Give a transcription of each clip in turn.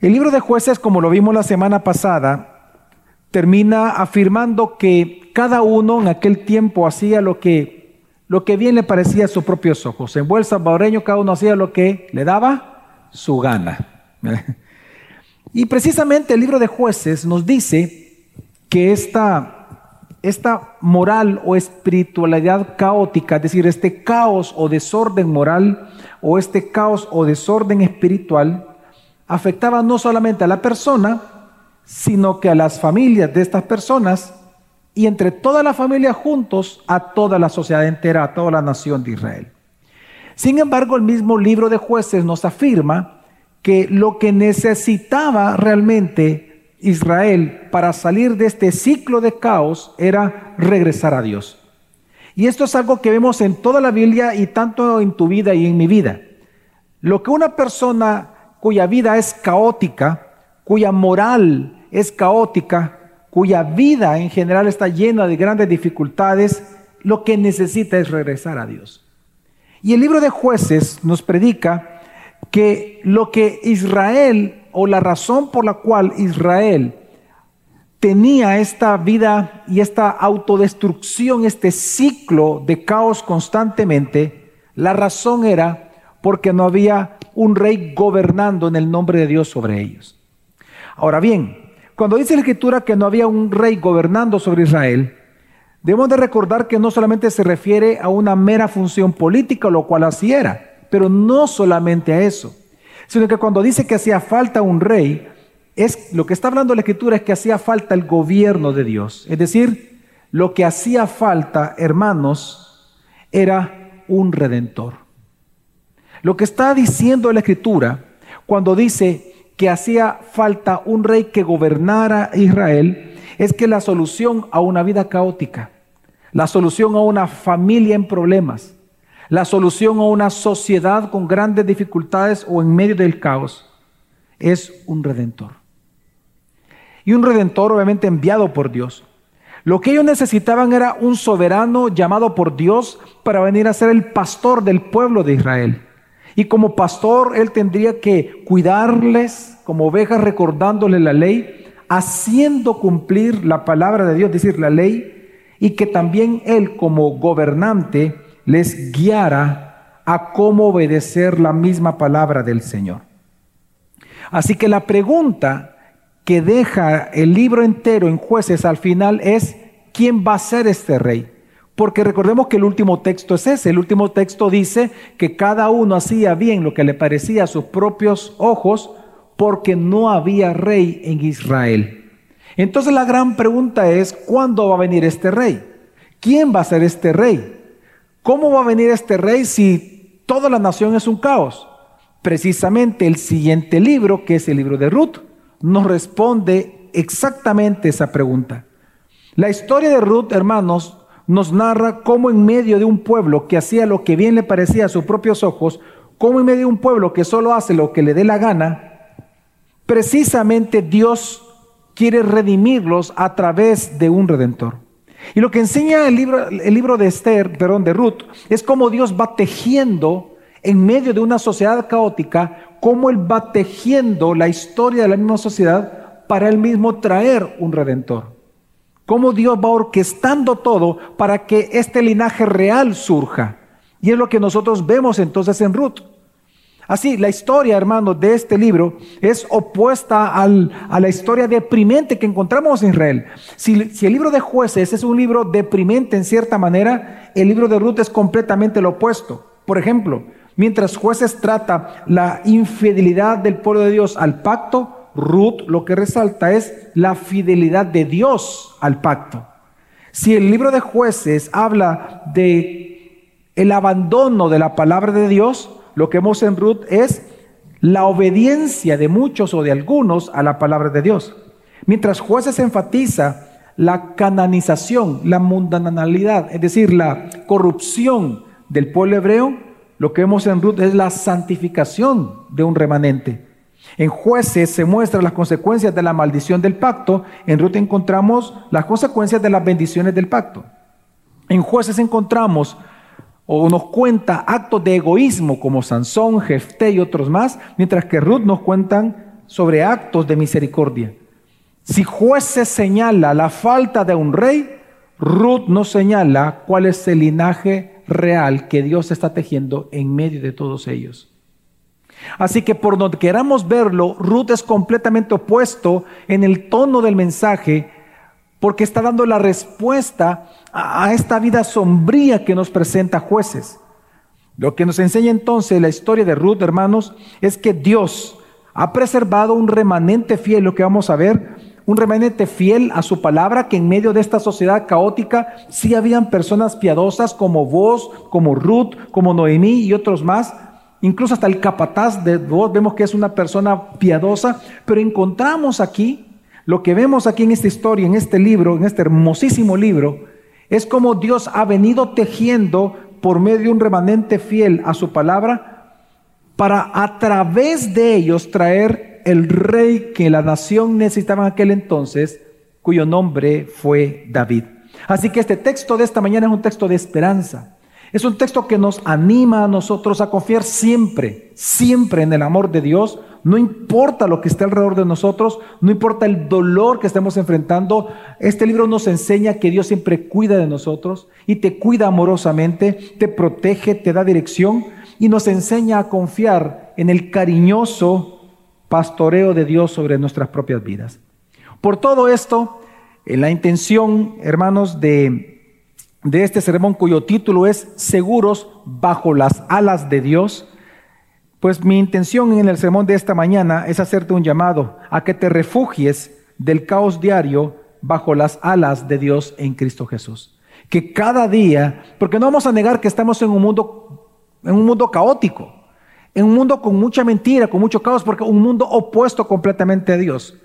El libro de jueces, como lo vimos la semana pasada, termina afirmando que cada uno en aquel tiempo hacía lo que, lo que bien le parecía a sus propios ojos. En buen salvadoreño cada uno hacía lo que le daba su gana. Y precisamente el libro de jueces nos dice que esta, esta moral o espiritualidad caótica, es decir, este caos o desorden moral o este caos o desorden espiritual, afectaba no solamente a la persona, sino que a las familias de estas personas y entre toda la familia juntos a toda la sociedad entera, a toda la nación de Israel. Sin embargo, el mismo libro de jueces nos afirma que lo que necesitaba realmente Israel para salir de este ciclo de caos era regresar a Dios. Y esto es algo que vemos en toda la Biblia y tanto en tu vida y en mi vida. Lo que una persona cuya vida es caótica, cuya moral es caótica, cuya vida en general está llena de grandes dificultades, lo que necesita es regresar a Dios. Y el libro de jueces nos predica que lo que Israel o la razón por la cual Israel tenía esta vida y esta autodestrucción, este ciclo de caos constantemente, la razón era porque no había un rey gobernando en el nombre de Dios sobre ellos. Ahora bien, cuando dice la escritura que no había un rey gobernando sobre Israel, debemos de recordar que no solamente se refiere a una mera función política, lo cual así era, pero no solamente a eso, sino que cuando dice que hacía falta un rey, es lo que está hablando la escritura es que hacía falta el gobierno de Dios. Es decir, lo que hacía falta, hermanos, era un redentor. Lo que está diciendo la escritura cuando dice que hacía falta un rey que gobernara Israel es que la solución a una vida caótica, la solución a una familia en problemas, la solución a una sociedad con grandes dificultades o en medio del caos es un redentor. Y un redentor obviamente enviado por Dios. Lo que ellos necesitaban era un soberano llamado por Dios para venir a ser el pastor del pueblo de Israel. Y como pastor, él tendría que cuidarles como ovejas, recordándoles la ley, haciendo cumplir la palabra de Dios, es decir, la ley, y que también él como gobernante les guiara a cómo obedecer la misma palabra del Señor. Así que la pregunta que deja el libro entero en jueces al final es, ¿quién va a ser este rey? Porque recordemos que el último texto es ese. El último texto dice que cada uno hacía bien lo que le parecía a sus propios ojos porque no había rey en Israel. Entonces la gran pregunta es, ¿cuándo va a venir este rey? ¿Quién va a ser este rey? ¿Cómo va a venir este rey si toda la nación es un caos? Precisamente el siguiente libro, que es el libro de Ruth, nos responde exactamente esa pregunta. La historia de Ruth, hermanos, nos narra cómo en medio de un pueblo que hacía lo que bien le parecía a sus propios ojos, cómo en medio de un pueblo que solo hace lo que le dé la gana, precisamente Dios quiere redimirlos a través de un redentor. Y lo que enseña el libro, el libro de Esther, perdón, de Ruth, es cómo Dios va tejiendo en medio de una sociedad caótica, cómo Él va tejiendo la historia de la misma sociedad para Él mismo traer un redentor cómo Dios va orquestando todo para que este linaje real surja. Y es lo que nosotros vemos entonces en Ruth. Así, la historia, hermanos, de este libro es opuesta a la historia deprimente que encontramos en Israel. Si, si, el libro de jueces es un libro deprimente en cierta manera, el libro de Ruth es completamente lo opuesto. Por ejemplo, mientras jueces trata la infidelidad del pueblo de Dios al pacto, Ruth lo que resalta es la fidelidad de Dios al pacto. Si el libro de jueces habla de el abandono de la palabra de Dios, lo que vemos en Ruth es la obediencia de muchos o de algunos a la palabra de Dios. Mientras jueces enfatiza la cananización, la mundanalidad, es decir, la corrupción del pueblo hebreo, lo que vemos en Ruth es la santificación de un remanente. En jueces se muestran las consecuencias de la maldición del pacto. En Ruth encontramos las consecuencias de las bendiciones del pacto. En jueces encontramos o nos cuenta actos de egoísmo como Sansón, Jefté y otros más, mientras que Ruth nos cuentan sobre actos de misericordia. Si jueces señala la falta de un rey, Ruth nos señala cuál es el linaje real que Dios está tejiendo en medio de todos ellos. Así que por donde queramos verlo, Ruth es completamente opuesto en el tono del mensaje porque está dando la respuesta a esta vida sombría que nos presenta jueces. Lo que nos enseña entonces la historia de Ruth, hermanos, es que Dios ha preservado un remanente fiel, lo que vamos a ver, un remanente fiel a su palabra, que en medio de esta sociedad caótica sí habían personas piadosas como vos, como Ruth, como Noemí y otros más. Incluso hasta el capataz de vos vemos que es una persona piadosa, pero encontramos aquí, lo que vemos aquí en esta historia, en este libro, en este hermosísimo libro, es como Dios ha venido tejiendo por medio de un remanente fiel a su palabra para a través de ellos traer el rey que la nación necesitaba en aquel entonces, cuyo nombre fue David. Así que este texto de esta mañana es un texto de esperanza. Es un texto que nos anima a nosotros a confiar siempre, siempre en el amor de Dios. No importa lo que esté alrededor de nosotros, no importa el dolor que estemos enfrentando. Este libro nos enseña que Dios siempre cuida de nosotros y te cuida amorosamente, te protege, te da dirección y nos enseña a confiar en el cariñoso pastoreo de Dios sobre nuestras propias vidas. Por todo esto, en la intención, hermanos, de de este sermón cuyo título es Seguros bajo las alas de Dios, pues mi intención en el sermón de esta mañana es hacerte un llamado a que te refugies del caos diario bajo las alas de Dios en Cristo Jesús. Que cada día, porque no vamos a negar que estamos en un mundo, en un mundo caótico, en un mundo con mucha mentira, con mucho caos, porque un mundo opuesto completamente a Dios.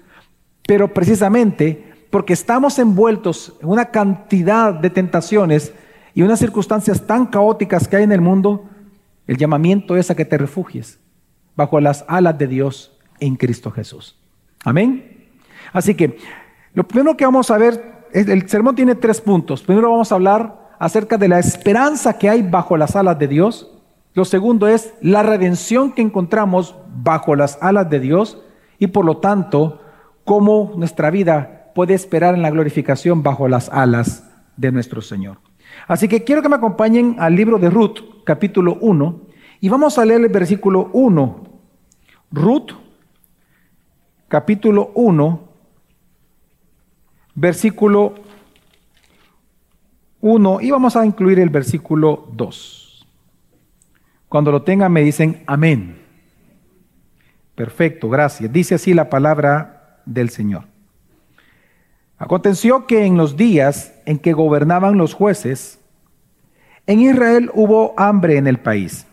Pero precisamente porque estamos envueltos en una cantidad de tentaciones y unas circunstancias tan caóticas que hay en el mundo, el llamamiento es a que te refugies bajo las alas de Dios en Cristo Jesús. Amén. Así que lo primero que vamos a ver, el sermón tiene tres puntos. Primero vamos a hablar acerca de la esperanza que hay bajo las alas de Dios. Lo segundo es la redención que encontramos bajo las alas de Dios y por lo tanto cómo nuestra vida puede esperar en la glorificación bajo las alas de nuestro Señor. Así que quiero que me acompañen al libro de Ruth, capítulo 1, y vamos a leer el versículo 1. Ruth, capítulo 1, versículo 1, y vamos a incluir el versículo 2. Cuando lo tengan me dicen amén. Perfecto, gracias. Dice así la palabra del Señor. Aconteció que en los días en que gobernaban los jueces, en Israel hubo hambre en el país,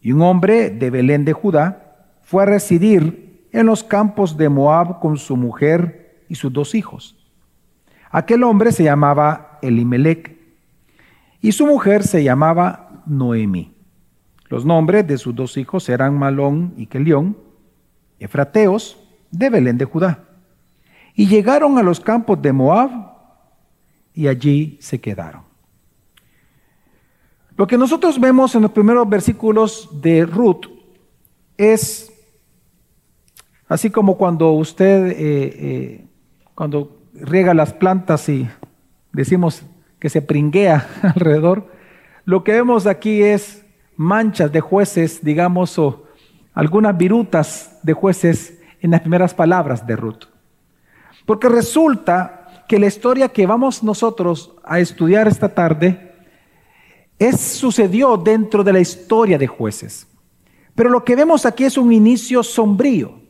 y un hombre de Belén de Judá fue a residir en los campos de Moab con su mujer y sus dos hijos. Aquel hombre se llamaba Elimelech, y su mujer se llamaba Noemi. Los nombres de sus dos hijos eran Malón y Kelión, efrateos de Belén de Judá. Y llegaron a los campos de Moab y allí se quedaron. Lo que nosotros vemos en los primeros versículos de Ruth es así como cuando usted, eh, eh, cuando riega las plantas y decimos que se pringuea alrededor, lo que vemos aquí es manchas de jueces, digamos, o algunas virutas de jueces en las primeras palabras de Ruth. Porque resulta que la historia que vamos nosotros a estudiar esta tarde es, sucedió dentro de la historia de jueces. Pero lo que vemos aquí es un inicio sombrío.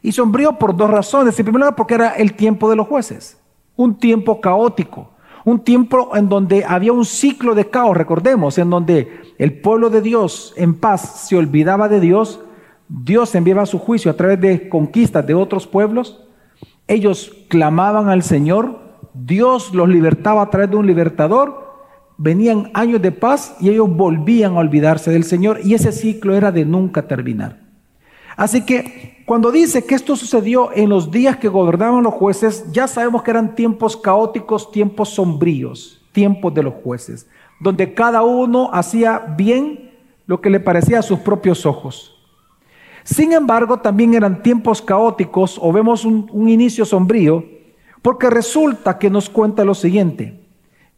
Y sombrío por dos razones. En primer lugar, porque era el tiempo de los jueces. Un tiempo caótico. Un tiempo en donde había un ciclo de caos, recordemos, en donde el pueblo de Dios en paz se olvidaba de Dios. Dios enviaba su juicio a través de conquistas de otros pueblos ellos clamaban al Señor, Dios los libertaba a través de un libertador, venían años de paz y ellos volvían a olvidarse del Señor y ese ciclo era de nunca terminar. Así que cuando dice que esto sucedió en los días que gobernaban los jueces, ya sabemos que eran tiempos caóticos, tiempos sombríos, tiempos de los jueces, donde cada uno hacía bien lo que le parecía a sus propios ojos. Sin embargo, también eran tiempos caóticos o vemos un, inicio sombrío, porque resulta que nos cuenta lo siguiente,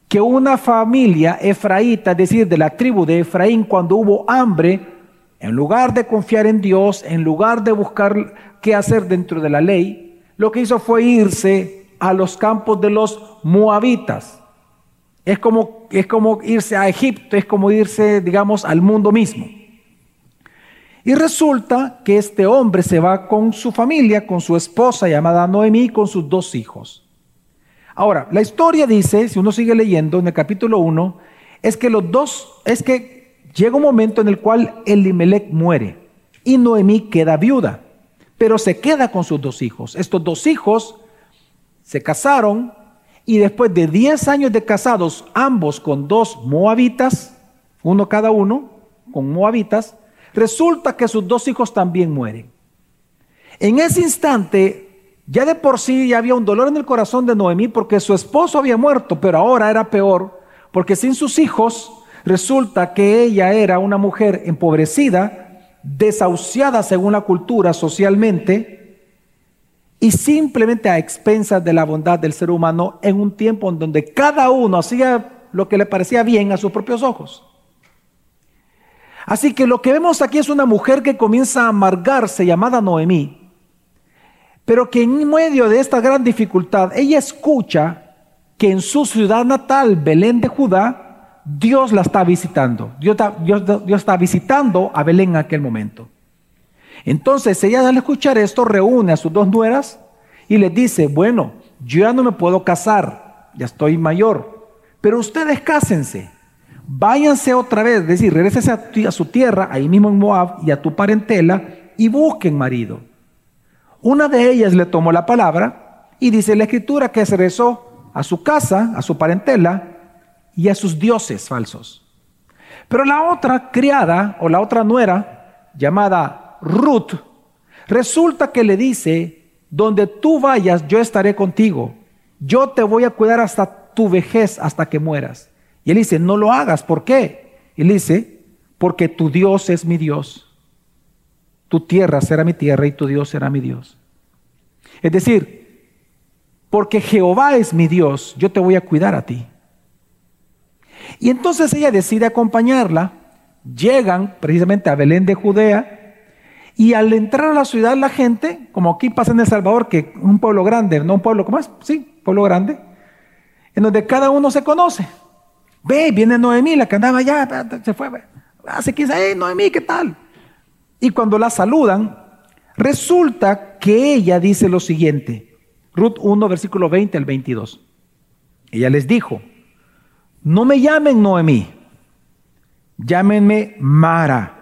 que una familia efraíta, es decir, de la tribu de Efraín, cuando hubo hambre, en lugar de confiar en Dios, en lugar de buscar qué hacer dentro de la ley, lo que hizo fue irse a los campos de los moabitas. Es como, es como irse a Egipto, es como irse, digamos, al mundo mismo. Y resulta que este hombre se va con su familia, con su esposa llamada Noemí, con sus dos hijos. Ahora, la historia dice, si uno sigue leyendo en el capítulo 1, es que los dos, es que llega un momento en el cual Elimelech muere y Noemí queda viuda, pero se queda con sus dos hijos. Estos dos hijos se casaron y después de 10 años de casados, ambos con dos moabitas, uno cada uno, con moabitas, resulta que sus dos hijos también mueren. En ese instante, ya de por sí ya había un dolor en el corazón de Noemí porque su esposo había muerto, pero ahora era peor, porque sin sus hijos resulta que ella era una mujer empobrecida, desahuciada según la cultura socialmente, y simplemente a expensas de la bondad del ser humano en un tiempo en donde cada uno hacía lo que le parecía bien a sus propios ojos. Así que lo que vemos aquí es una mujer que comienza a amargarse llamada Noemí, pero que en medio de esta gran dificultad ella escucha que en su ciudad natal, Belén de Judá, Dios la está visitando. Dios está, Dios está visitando a Belén en aquel momento. Entonces ella al escuchar esto reúne a sus dos nueras y les dice, bueno, yo ya no me puedo casar, ya estoy mayor, pero ustedes cásense, váyanse otra vez, es decir, regresense a, su tierra, ahí mismo en Moab, y a tu parentela, y busquen marido. Una de ellas le tomó la palabra y dice la escritura que se rezó a su casa, a su parentela y a sus dioses falsos. Pero la otra criada o la otra nuera, llamada Ruth, resulta que le dice, donde tú vayas, yo estaré contigo. Yo te voy a cuidar hasta tu vejez, hasta que mueras. Y él dice, no lo hagas. ¿Por qué? Y él dice, porque tu Dios es mi Dios. Tu tierra será mi tierra y tu Dios será mi Dios. Es decir, porque Jehová es mi Dios, yo te voy a cuidar a ti. Y entonces ella decide acompañarla. Llegan precisamente a Belén de Judea y al entrar a la ciudad, la gente, como aquí pasa en El Salvador, que un pueblo grande, no un pueblo, ¿cómo es? Sí, pueblo grande, en donde cada uno se conoce. Ve, viene Noemí, la que andaba allá, se fue. Hace 15 hey, Noemí, ¿qué tal? Y cuando la saludan, resulta que ella dice lo siguiente. Ruth 1, versículo 20 al 22. Ella les dijo, no me llamen Noemí, llámenme Mara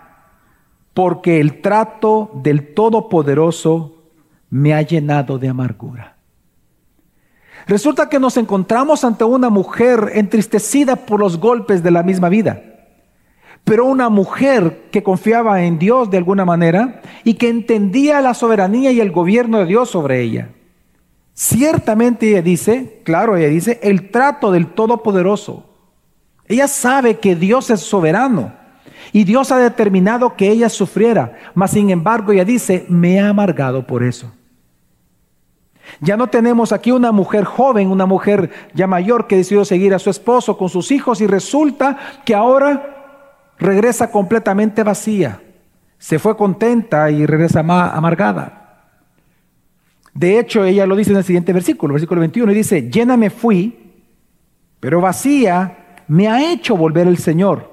porque el trato del Todopoderoso me ha llenado de amargura. Resulta que nos encontramos ante una mujer entristecida por los golpes de la misma vida, pero una mujer que confiaba en Dios de alguna manera y que entendía la soberanía y el gobierno de Dios sobre ella. Ciertamente ella dice, claro, ella dice, el trato del Todopoderoso. Ella sabe que Dios es soberano y Dios ha determinado que ella sufriera, mas sin embargo ella dice, me ha amargado por eso. Ya no tenemos aquí una mujer joven, una mujer ya mayor que decidió seguir a su esposo con sus hijos y resulta que ahora regresa completamente vacía. Se fue contenta y regresa amargada. De hecho, ella lo dice en el siguiente versículo, versículo 21, y dice, llena me fui, pero vacía me ha hecho volver el Señor.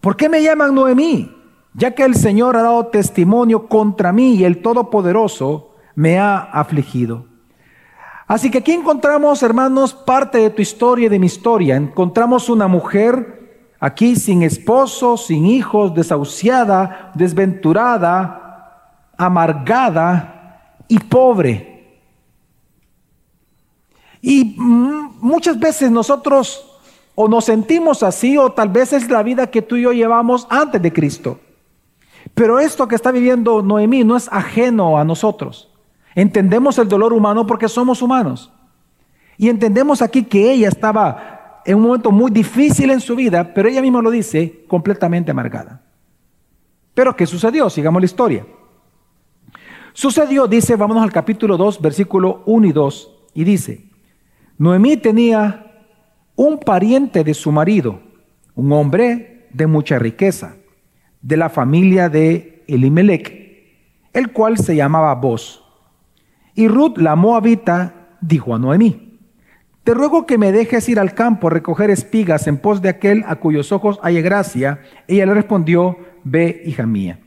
¿Por qué me llaman Noemí? Ya que el Señor ha dado testimonio contra mí y el Todopoderoso me ha afligido. Así que aquí encontramos, hermanos, parte de tu historia y de mi historia. Encontramos una mujer aquí sin esposo, sin hijos, desahuciada, desventurada, amargada y pobre. Y muchas veces nosotros o nos sentimos así o tal vez es la vida que tú y yo llevamos antes de Cristo. Pero esto que está viviendo Noemí no es ajeno a nosotros. Entendemos el dolor humano porque somos humanos. Y entendemos aquí que ella estaba en un momento muy difícil en su vida, pero ella misma lo dice, completamente amargada. Pero ¿qué sucedió? Sigamos la historia. Sucedió, dice, vámonos al capítulo 2, versículo 1 y 2, y dice, Noemí tenía un pariente de su marido, un hombre de mucha riqueza, de la familia de Elimelech, el cual se llamaba Boz. Y Ruth, la moabita, dijo a Noemí, te ruego que me dejes ir al campo a recoger espigas en pos de aquel a cuyos ojos haya gracia. Ella le respondió, ve, hija mía.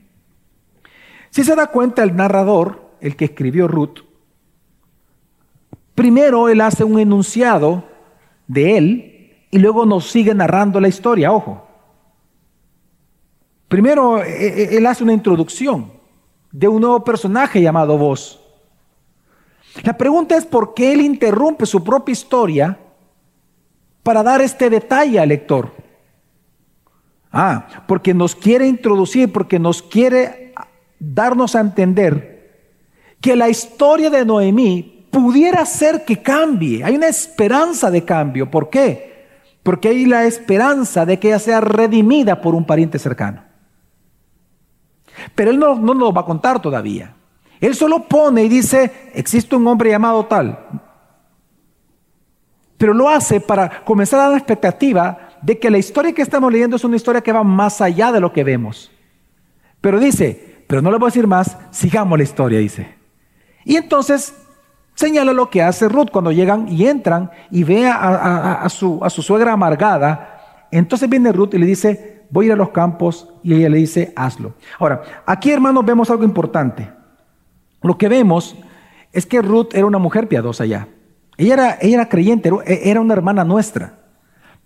Si se da cuenta el narrador, el que escribió Ruth, primero él hace un enunciado de él y luego nos sigue narrando la historia, ojo. Primero e, e, él hace una introducción de un nuevo personaje llamado Vos. La pregunta es por qué él interrumpe su propia historia para dar este detalle al lector. Ah, porque nos quiere introducir, porque nos quiere darnos a entender que la historia de Noemí pudiera ser que cambie. Hay una esperanza de cambio. ¿Por qué? Porque hay la esperanza de que ella sea redimida por un pariente cercano. Pero él no, no nos va a contar todavía. Él solo pone y dice, existe un hombre llamado tal. Pero lo hace para comenzar a dar la expectativa de que la historia que estamos leyendo es una historia que va más allá de lo que vemos. Pero dice, pero no le voy a decir más, sigamos la historia, dice. Y entonces Señala lo que hace Ruth cuando llegan y entran y ve a, su, a, su, suegra amargada. Entonces viene Ruth y le dice, voy a ir a los campos y ella le dice, hazlo. Ahora, aquí hermanos vemos algo importante. Lo que vemos es que Ruth era una mujer piadosa ya. Ella era, ella era creyente, era una hermana nuestra.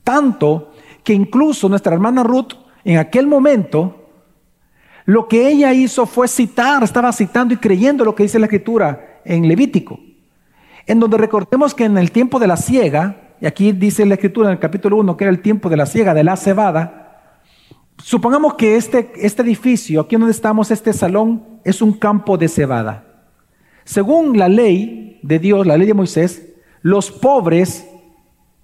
Tanto que incluso nuestra hermana Ruth en aquel momento lo que ella hizo fue citar, estaba citando y creyendo lo que dice la escritura en Levítico en donde recordemos que en el tiempo de la siega, y aquí dice la escritura en el capítulo 1 que era el tiempo de la siega, de la cebada, supongamos que este, este edificio, aquí donde estamos, este salón, es un campo de cebada. Según la ley de Dios, la ley de Moisés, los pobres,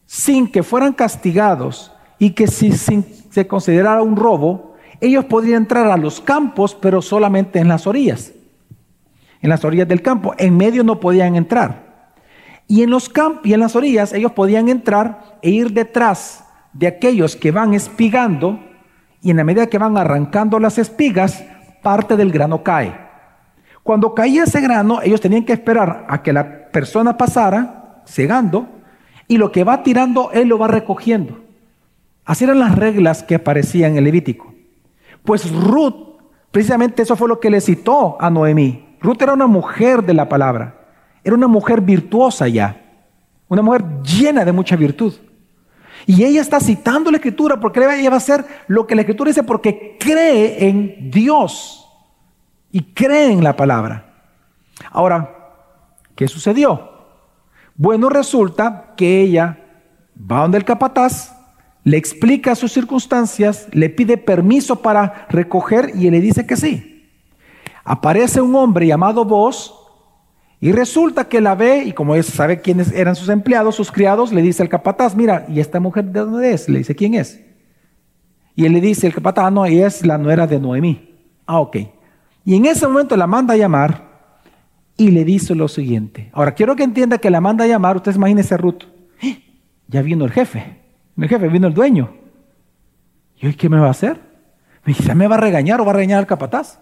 sin que fueran castigados y que si se considerara un robo, ellos podrían entrar a los campos, pero solamente en las orillas, en las orillas del campo. En medio no podían entrar. Y en los campos y en las orillas ellos podían entrar e ir detrás de aquellos que van espigando y en la medida que van arrancando las espigas, parte del grano cae. Cuando caía ese grano, ellos tenían que esperar a que la persona pasara cegando y lo que va tirando, él lo va recogiendo. Así eran las reglas que aparecían en el Levítico. Pues Ruth, precisamente eso fue lo que le citó a Noemí. Ruth era una mujer de la palabra. Era una mujer virtuosa ya, una mujer llena de mucha virtud. Y ella está citando la escritura porque ella va a hacer lo que la escritura dice porque cree en Dios y cree en la palabra. Ahora, ¿qué sucedió? Bueno, resulta que ella va donde el capataz, le explica sus circunstancias, le pide permiso para recoger y él le dice que sí. Aparece un hombre llamado Vos, y resulta que la ve y como sabe quiénes eran sus empleados, sus criados, le dice al capataz, mira, ¿y esta mujer de dónde es? Le dice, ¿quién es? Y él le dice, el capataz, ah, no, ella es la nuera de Noemí. Ah, ok. Y en ese momento la manda a llamar y le dice lo siguiente. Ahora, quiero que entienda que la manda a llamar, ustedes imagínense a Ruth. ¡Eh! Ya vino el jefe, el jefe, vino el dueño. ¿Y hoy qué me va a hacer? ¿Ya me va a regañar o va a regañar al capataz?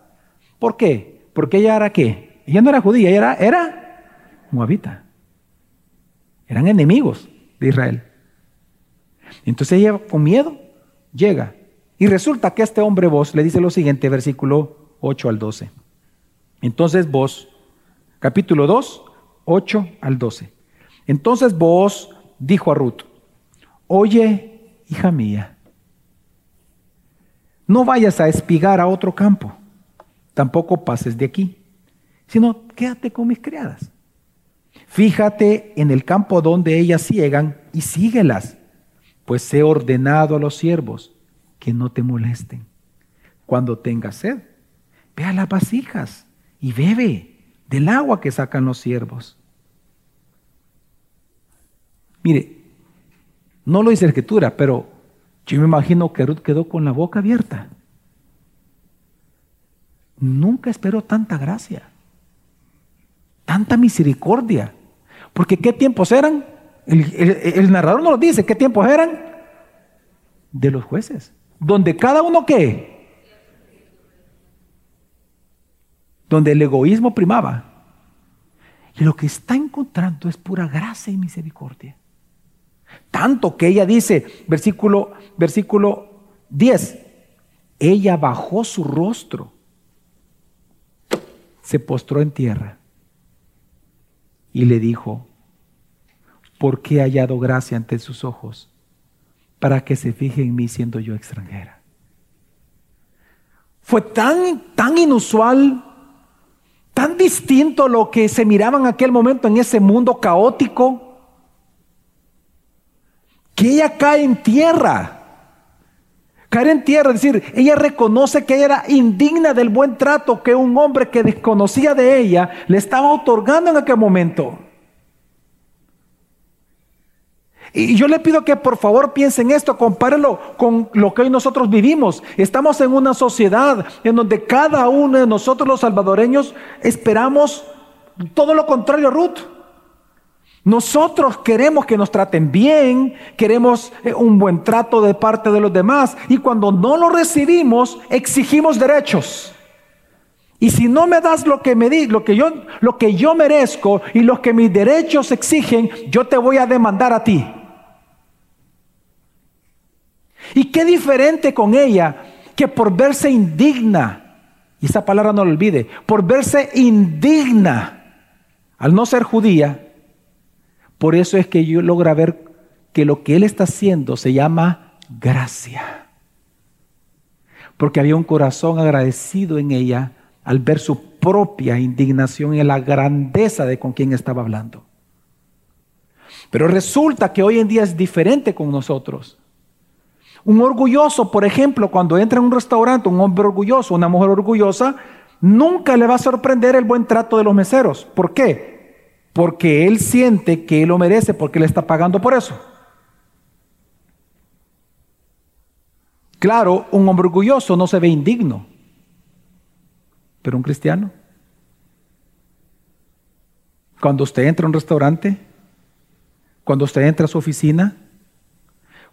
¿Por qué? Porque ella era qué? Ella no era judía, ella era, era moabita. Eran enemigos de Israel. Entonces ella con miedo llega. Y resulta que este hombre vos le dice lo siguiente, versículo 8 al 12. Entonces vos, capítulo 2, 8 al 12. Entonces vos dijo a Ruth, oye, hija mía, no vayas a espigar a otro campo, tampoco pases de aquí sino quédate con mis criadas. Fíjate en el campo donde ellas ciegan y síguelas, pues he ordenado a los siervos que no te molesten. Cuando tengas sed, ve a las vasijas y bebe del agua que sacan los siervos. Mire, no lo dice la escritura, pero yo me imagino que Ruth quedó con la boca abierta. Nunca esperó tanta gracia. tanta misericordia. Porque ¿qué tiempos eran? El, narrador no lo dice, ¿qué tiempos eran? De los jueces. Donde cada uno qué? Donde el egoísmo primaba. Y lo que está encontrando es pura gracia y misericordia. Tanto que ella dice, versículo, versículo 10, ella bajó su rostro, se postró en tierra y le dijo, ¿por qué he hallado gracia ante sus ojos para que se fije en mí siendo yo extranjera? Fue tan, tan inusual, tan distinto lo que se miraba en aquel momento en ese mundo caótico, que ella cae en tierra. Caer en tierra, es decir, ella reconoce que ella era indigna del buen trato que un hombre que desconocía de ella le estaba otorgando en aquel momento. Y yo le pido que por favor piensen esto, compárenlo con lo que hoy nosotros vivimos. Estamos en una sociedad en donde cada uno de nosotros los salvadoreños esperamos todo lo contrario Ruth. Nosotros queremos que nos traten bien, queremos eh, un buen trato de parte de los demás y cuando no lo recibimos exigimos derechos. Y si no me das lo que me di, que yo lo que yo merezco y lo que mis derechos exigen, yo te voy a demandar a ti. Y qué diferente con ella que por verse indigna, y esa palabra no lo olvide, por verse indigna al no ser judía, por eso es que yo logro ver que lo que Él está haciendo se llama gracia. Porque había un corazón agradecido en ella al ver su propia indignación y la grandeza de con quien estaba hablando. Pero resulta que hoy en día es diferente con nosotros. Un orgulloso, por ejemplo, cuando entra en un restaurante, un hombre orgulloso, una mujer orgullosa, nunca le va a sorprender el buen trato de los meseros. ¿Por qué? porque él siente que él lo merece, porque le está pagando por eso. Claro, un hombre orgulloso no se ve indigno, pero un cristiano. Cuando usted entra a un restaurante, cuando usted entra a su oficina,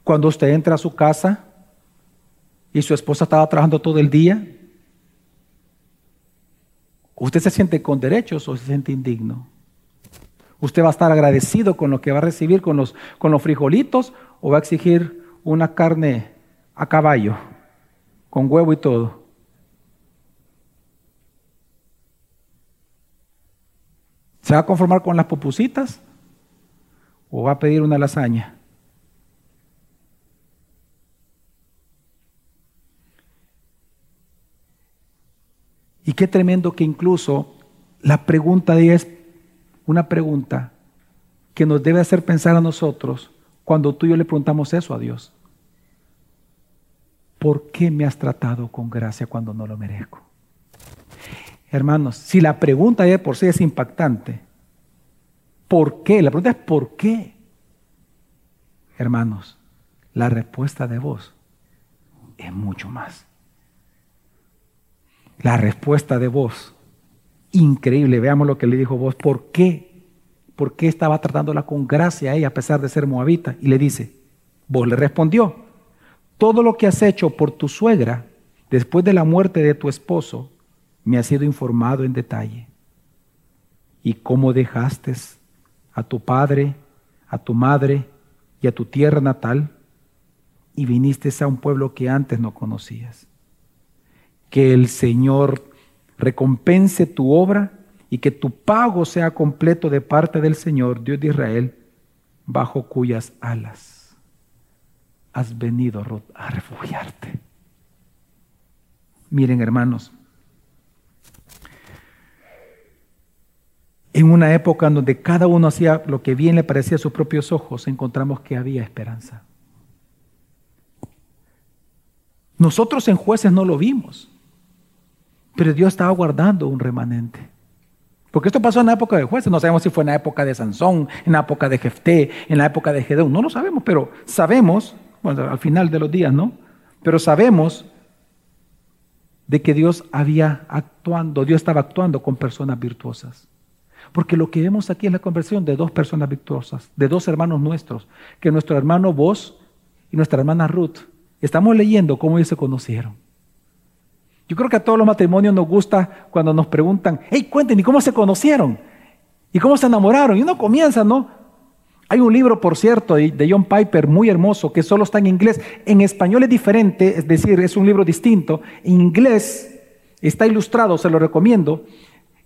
cuando usted entra a su casa y su esposa estaba trabajando todo el día, ¿usted se siente con derechos o se siente indigno? ¿Usted va a estar agradecido con lo que va a recibir con los, con los frijolitos o va a exigir una carne a caballo, con huevo y todo? ¿Se va a conformar con las pupusitas o va a pedir una lasaña? Y qué tremendo que incluso la pregunta de es, una pregunta que nos debe hacer pensar a nosotros cuando tú y yo le preguntamos eso a Dios. ¿Por qué me has tratado con gracia cuando no lo merezco? Hermanos, si la pregunta de por sí es impactante, ¿por qué? La pregunta es ¿por qué? Hermanos, la respuesta de vos es mucho más. La respuesta de vos increíble. Veamos lo que le dijo vos. ¿Por qué? ¿Por qué estaba tratándola con gracia a ella a pesar de ser moabita? Y le dice, vos le respondió, todo lo que has hecho por tu suegra después de la muerte de tu esposo me ha sido informado en detalle. Y cómo dejaste a tu padre, a tu madre y a tu tierra natal y viniste a un pueblo que antes no conocías. Que el Señor recompense tu obra y que tu pago sea completo de parte del Señor, Dios de Israel, bajo cuyas alas has venido a refugiarte. Miren hermanos, en una época en donde cada uno hacía lo que bien le parecía a sus propios ojos, encontramos que había esperanza. Nosotros en jueces no lo vimos. Pero Dios estaba guardando un remanente. Porque esto pasó en la época de jueces. No sabemos si fue en la época de Sansón, en la época de Jefté, en la época de Gedeón. No lo sabemos, pero sabemos, bueno, al final de los días, ¿no? Pero sabemos de que Dios había actuando, Dios estaba actuando con personas virtuosas. Porque lo que vemos aquí es la conversión de dos personas virtuosas, de dos hermanos nuestros, que nuestro hermano Vos y nuestra hermana Ruth, estamos leyendo cómo ellos se conocieron. Yo creo que a todos los matrimonios nos gusta cuando nos preguntan, hey, cuenten, ¿y cómo se conocieron? ¿Y cómo se enamoraron? Y uno comienza, ¿no? Hay un libro, por cierto, de John Piper muy hermoso que solo está en inglés. En español es diferente, es decir, es un libro distinto. En inglés está ilustrado, se lo recomiendo.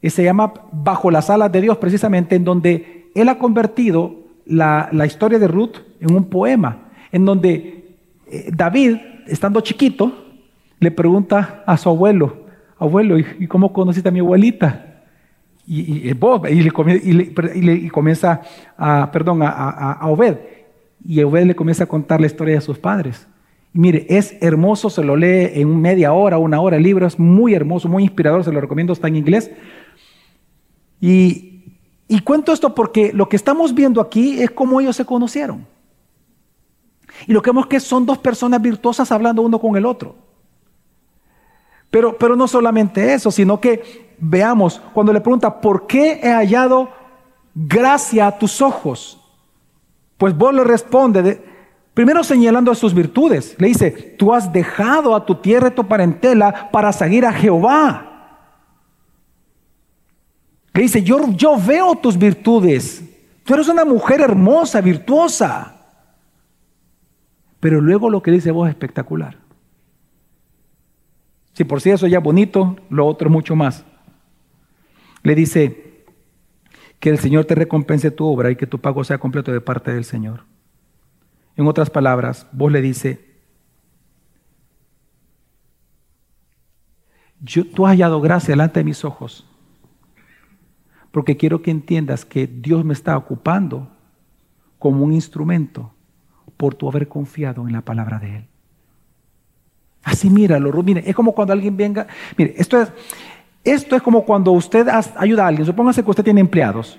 Y se llama Bajo las alas de Dios, precisamente, en donde él ha convertido la, historia de Ruth en un poema, en donde eh, David, estando chiquito, le pregunta a su abuelo, abuelo, ¿y cómo conociste a mi abuelita? Y, le, comienza a, perdón, a, a, Obed. Y Obed le comienza a contar la historia de sus padres. Y mire, es hermoso, se lo lee en media hora, una hora, el libro es muy hermoso, muy inspirador, se lo recomiendo, está en inglés. Y, y cuento esto porque lo que estamos viendo aquí es cómo ellos se conocieron. Y lo que vemos que son dos personas virtuosas hablando uno con el otro. Pero, pero no solamente eso, sino que veamos, cuando le pregunta, ¿por qué he hallado gracia a tus ojos? Pues vos le responde, primero señalando sus virtudes. Le dice, tú has dejado a tu tierra y tu parentela para seguir a Jehová. Le dice, yo, yo veo tus virtudes. Tú eres una mujer hermosa, virtuosa. Pero luego lo que dice vos es espectacular. Si por sí eso ya es bonito, lo otro mucho más le dice que el Señor te recompense tu obra y que tu pago sea completo de parte del Señor. En otras palabras, vos le dice, yo, tú has hallado gracia delante de mis ojos, porque quiero que entiendas que Dios me está ocupando como un instrumento por tu haber confiado en la palabra de Él. Así míralo, mire, es como cuando alguien venga, mire, esto es, esto es como cuando usted ayuda a alguien. Supóngase que usted tiene empleados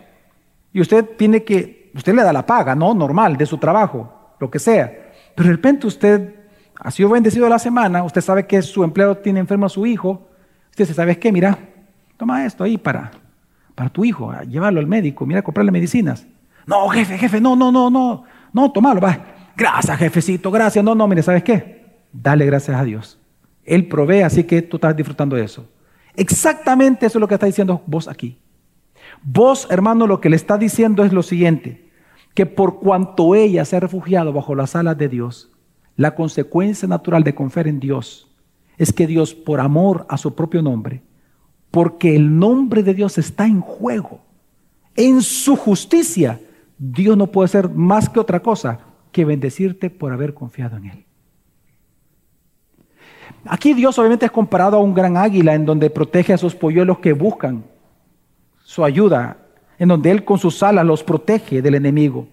y usted tiene que, usted le da la paga, ¿no? Normal, de su trabajo, lo que sea. Pero de repente usted ha sido bendecido la semana, usted sabe que su empleado tiene enfermo a su hijo. Usted dice, ¿sabes qué? Mira, toma esto ahí para, para tu hijo, llévalo al médico, mira, comprarle medicinas. No, jefe, jefe, no, no, no, no, no, tomalo, va. Gracias, jefecito, gracias. No, no, mire, ¿sabes qué? Dale gracias a Dios. Él provee, así que tú estás disfrutando de eso. Exactamente eso es lo que está diciendo vos aquí. Vos, hermano, lo que le está diciendo es lo siguiente, que por cuanto ella se ha refugiado bajo las alas de Dios, la consecuencia natural de confiar en Dios es que Dios, por amor a su propio nombre, porque el nombre de Dios está en juego, en su justicia, Dios no puede ser más que otra cosa que bendecirte por haber confiado en Él. Aquí Dios obviamente es comparado a un gran águila en donde protege a sus polluelos que buscan su ayuda, en donde Él con sus alas los protege del enemigo.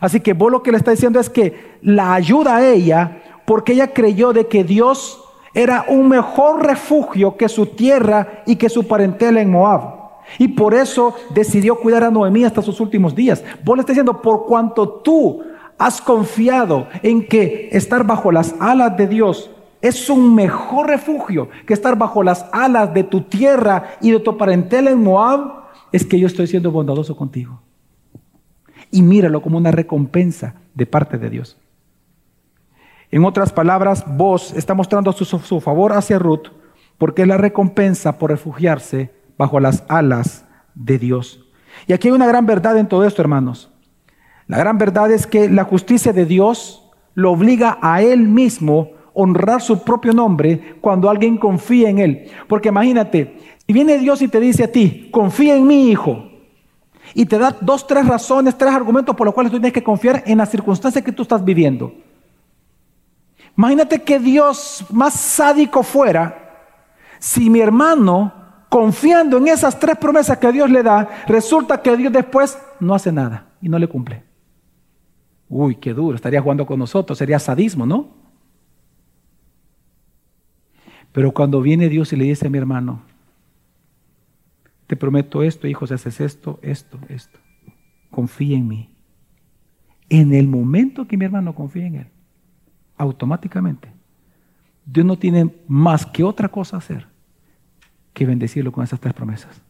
Así que vos lo que le está diciendo es que la ayuda a ella porque ella creyó de que Dios era un mejor refugio que su tierra y que su parentela en Moab. Y por eso decidió cuidar a Noemí hasta sus últimos días. Vos le está diciendo, por cuanto tú has confiado en que estar bajo las alas de Dios es un mejor refugio que estar bajo las alas de tu tierra y de tu parentela en Moab. Es que yo estoy siendo bondadoso contigo. Y míralo como una recompensa de parte de Dios. En otras palabras, vos está mostrando su, favor hacia Ruth porque es la recompensa por refugiarse bajo las alas de Dios. Y aquí hay una gran verdad en todo esto, hermanos. La gran verdad es que la justicia de Dios lo obliga a Él mismo honrar su propio nombre cuando alguien confía en Él. Porque imagínate, si viene Dios y te dice a ti, confía en mi hijo, y te da dos, tres razones, tres argumentos por los cuales tú tienes que confiar en las circunstancias que tú estás viviendo. Imagínate que Dios más sádico fuera si mi hermano, confiando en esas tres promesas que Dios le da, resulta que Dios después no hace nada y no le cumple. Uy, qué duro, estaría jugando con nosotros, sería sadismo, ¿no? Pero cuando viene Dios y le dice a mi hermano, te prometo esto, hijo, si haces esto, esto, esto, confía en mí. En el momento que mi hermano confía en él, automáticamente, Dios no tiene más que otra cosa hacer que bendecirlo con esas tres promesas.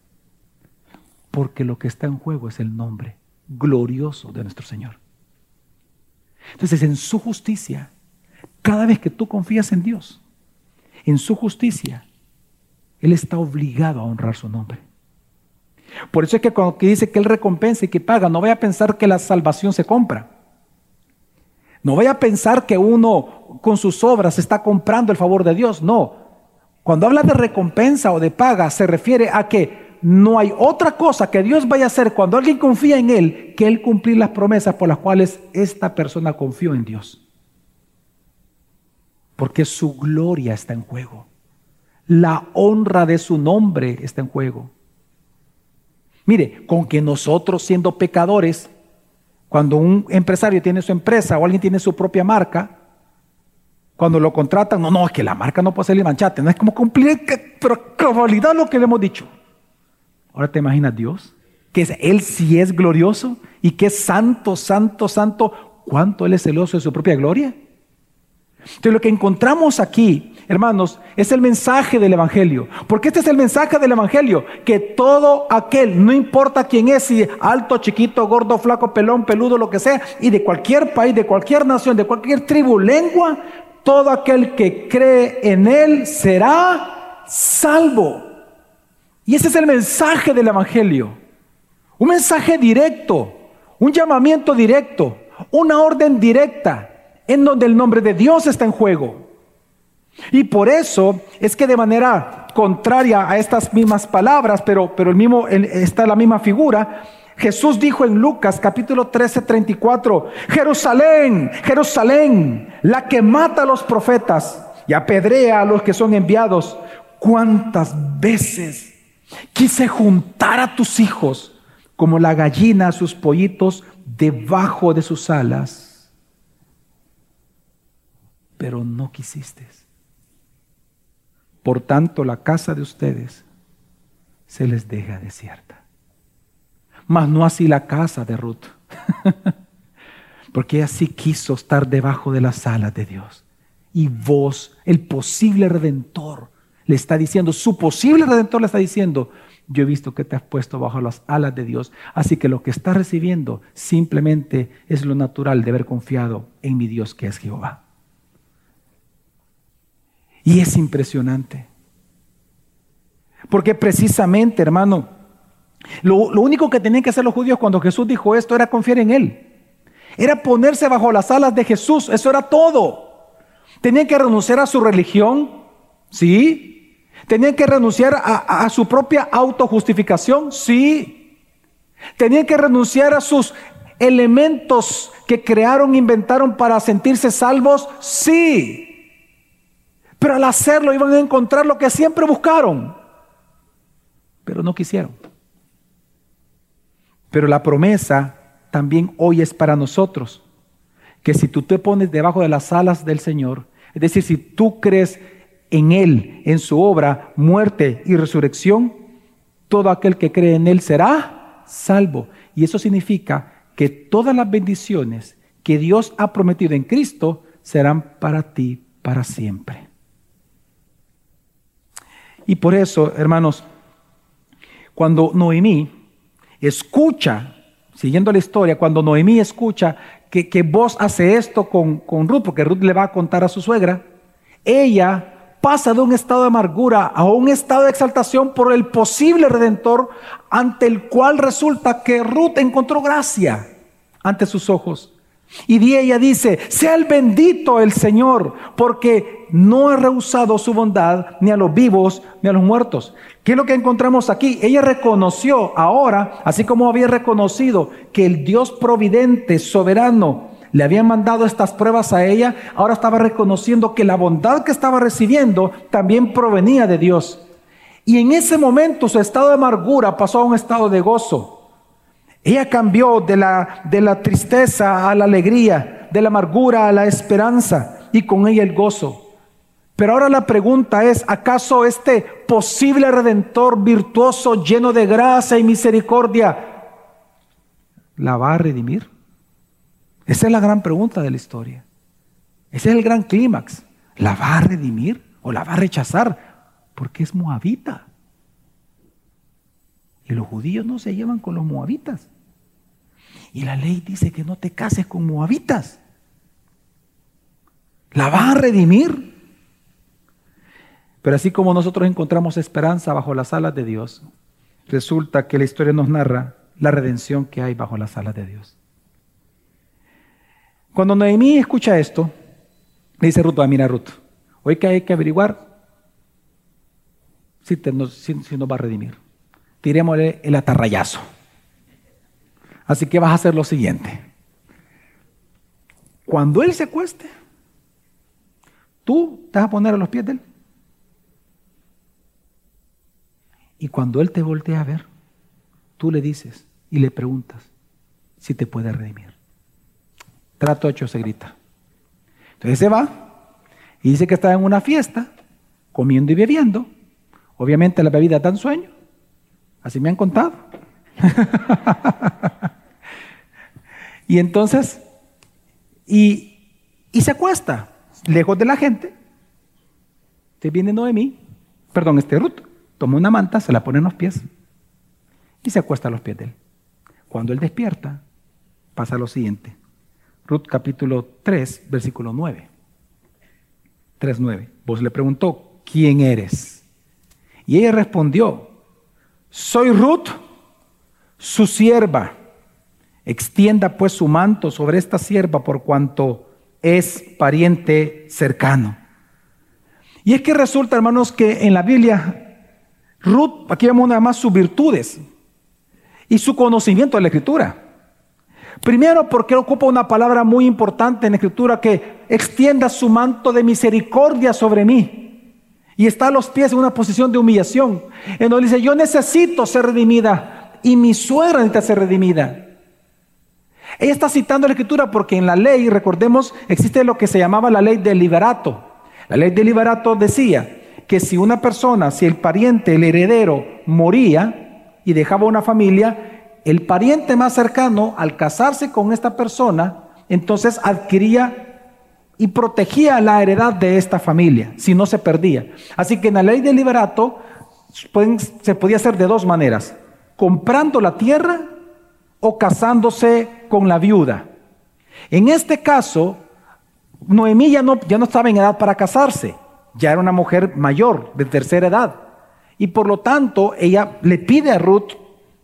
Porque lo que está en juego es el nombre glorioso de nuestro Señor. Entonces, en su justicia, cada vez que tú confías en Dios, en su justicia, Él está obligado a honrar su nombre. Por eso es que cuando dice que Él recompensa y que paga, no vaya a pensar que la salvación se compra. No vaya a pensar que uno con sus obras está comprando el favor de Dios. No. Cuando habla de recompensa o de paga, se refiere a que no hay otra cosa que Dios vaya a hacer cuando alguien confía en Él que Él cumplir las promesas por las cuales esta persona confió en Dios. Porque su gloria está en juego. La honra de su nombre está en juego. Mire, con que nosotros siendo pecadores cuando un empresario tiene su empresa o alguien tiene su propia marca, cuando lo contratan, no, no, es que la marca no puede ser manchate, no es como cumplir, pero cabalidad lo que le hemos dicho. Ahora te imaginas Dios, que Él sí es glorioso y que es santo, santo, santo, cuánto Él es celoso de su propia gloria. Entonces lo que encontramos aquí, hermanos, es el mensaje del Evangelio. Porque este es el mensaje del Evangelio, que todo aquel, no importa quién es, si alto, chiquito, gordo, flaco, pelón, peludo, lo que sea, y de cualquier país, de cualquier nación, de cualquier tribu, lengua, todo aquel que cree en Él será salvo. Y ese es el mensaje del Evangelio. Un mensaje directo, un llamamiento directo, una orden directa en donde el nombre de Dios está en juego. Y por eso es que de manera contraria a estas mismas palabras, pero, pero el mismo, está la misma figura, Jesús dijo en Lucas capítulo 13, 34, Jerusalén, Jerusalén, la que mata a los profetas y apedrea a los que son enviados, cuántas veces quise juntar a tus hijos como la gallina a sus pollitos debajo de sus alas pero no quisiste. Por tanto, la casa de ustedes se les deja desierta. Mas no así la casa de Ruth, porque ella sí quiso estar debajo de las alas de Dios. Y vos, el posible redentor, le está diciendo, su posible redentor le está diciendo, yo he visto que te has puesto bajo las alas de Dios, así que lo que estás recibiendo simplemente es lo natural de haber confiado en mi Dios que es Jehová. Y es impresionante. Porque precisamente, hermano, lo, único que tenían que hacer los judíos cuando Jesús dijo esto era confiar en Él. Era ponerse bajo las alas de Jesús. Eso era todo. Tenían que renunciar a su religión. Sí. Tenían que renunciar a, a su propia autojustificación. Sí. Tenían que renunciar a sus elementos que crearon, inventaron para sentirse salvos. Sí. Pero al hacerlo iban a encontrar lo que siempre buscaron, pero no quisieron. Pero la promesa también hoy es para nosotros, que si tú te pones debajo de las alas del Señor, es decir, si tú crees en Él, en su obra, muerte y resurrección, todo aquel que cree en Él será salvo. Y eso significa que todas las bendiciones que Dios ha prometido en Cristo serán para ti para siempre. Y por eso, hermanos, cuando Noemí escucha, siguiendo la historia, cuando Noemí escucha que, que vos hace esto con, con Ruth, porque Ruth le va a contar a su suegra, ella pasa de un estado de amargura a un estado de exaltación por el posible redentor ante el cual resulta que Ruth encontró gracia ante sus ojos. Y de ella dice, sea el bendito el Señor, porque no ha rehusado su bondad ni a los vivos ni a los muertos. ¿Qué es lo que encontramos aquí? Ella reconoció ahora, así como había reconocido que el Dios providente, soberano, le había mandado estas pruebas a ella, ahora estaba reconociendo que la bondad que estaba recibiendo también provenía de Dios. Y en ese momento su estado de amargura pasó a un estado de gozo. Ella cambió de la, de la tristeza a la alegría, de la amargura a la esperanza y con ella el gozo. Pero ahora la pregunta es, ¿acaso este posible redentor virtuoso, lleno de gracia y misericordia, la va a redimir? Esa es la gran pregunta de la historia. Ese es el gran clímax. ¿La va a redimir o la va a rechazar? Porque es moabita. Y los judíos no se llevan con los moabitas. Y la ley dice que no te cases con moabitas. ¿La vas a redimir? Pero así como nosotros encontramos esperanza bajo las alas de Dios, resulta que la historia nos narra la redención que hay bajo las alas de Dios. Cuando Noemí escucha esto, le dice Ruth, va, mira Ruth, hoy que hay que averiguar si, si nos va a redimir. Tirémosle el atarrayazo. Así que vas a hacer lo siguiente. Cuando él se acueste, tú te vas a poner a los pies de él. Y cuando él te voltea a ver, tú le dices y le preguntas si te puede redimir. Trato hecho se grita. Entonces se va y dice que estaba en una fiesta, comiendo y bebiendo. Obviamente la bebida dan sueño. Así me han contado. y entonces, y, se acuesta, lejos de la gente. Se viene Noemí, perdón, este Ruth, toma una manta, se la pone en los pies y se acuesta a los pies de él. Cuando él despierta, pasa lo siguiente. Ruth capítulo 3, versículo 9. 3.9. Vos le preguntó, ¿quién eres? Y ella respondió, soy Ruth, su sierva. Extienda pues su manto sobre esta sierva por cuanto es pariente cercano. Y es que resulta, hermanos, que en la Biblia, Ruth, aquí vemos nada más sus virtudes y su conocimiento de la Escritura. Primero, porque ocupa una palabra muy importante en la Escritura que extienda su manto de misericordia sobre mí. Y está a los pies en una posición de humillación. En donde dice, yo necesito ser redimida y mi suegra necesita ser redimida. Ella está citando la escritura porque en la ley, recordemos, existe lo que se llamaba la ley del liberato. La ley del liberato decía que si una persona, si el pariente, el heredero, moría y dejaba una familia, el pariente más cercano, al casarse con esta persona, entonces adquiría y protegía la heredad de esta familia, si no se perdía. Así que en la ley del liberato se podía hacer de dos maneras, comprando la tierra o casándose con la viuda. En este caso, Noemí ya no, ya no estaba en edad para casarse, ya era una mujer mayor, de tercera edad. Y por lo tanto, ella le pide a Ruth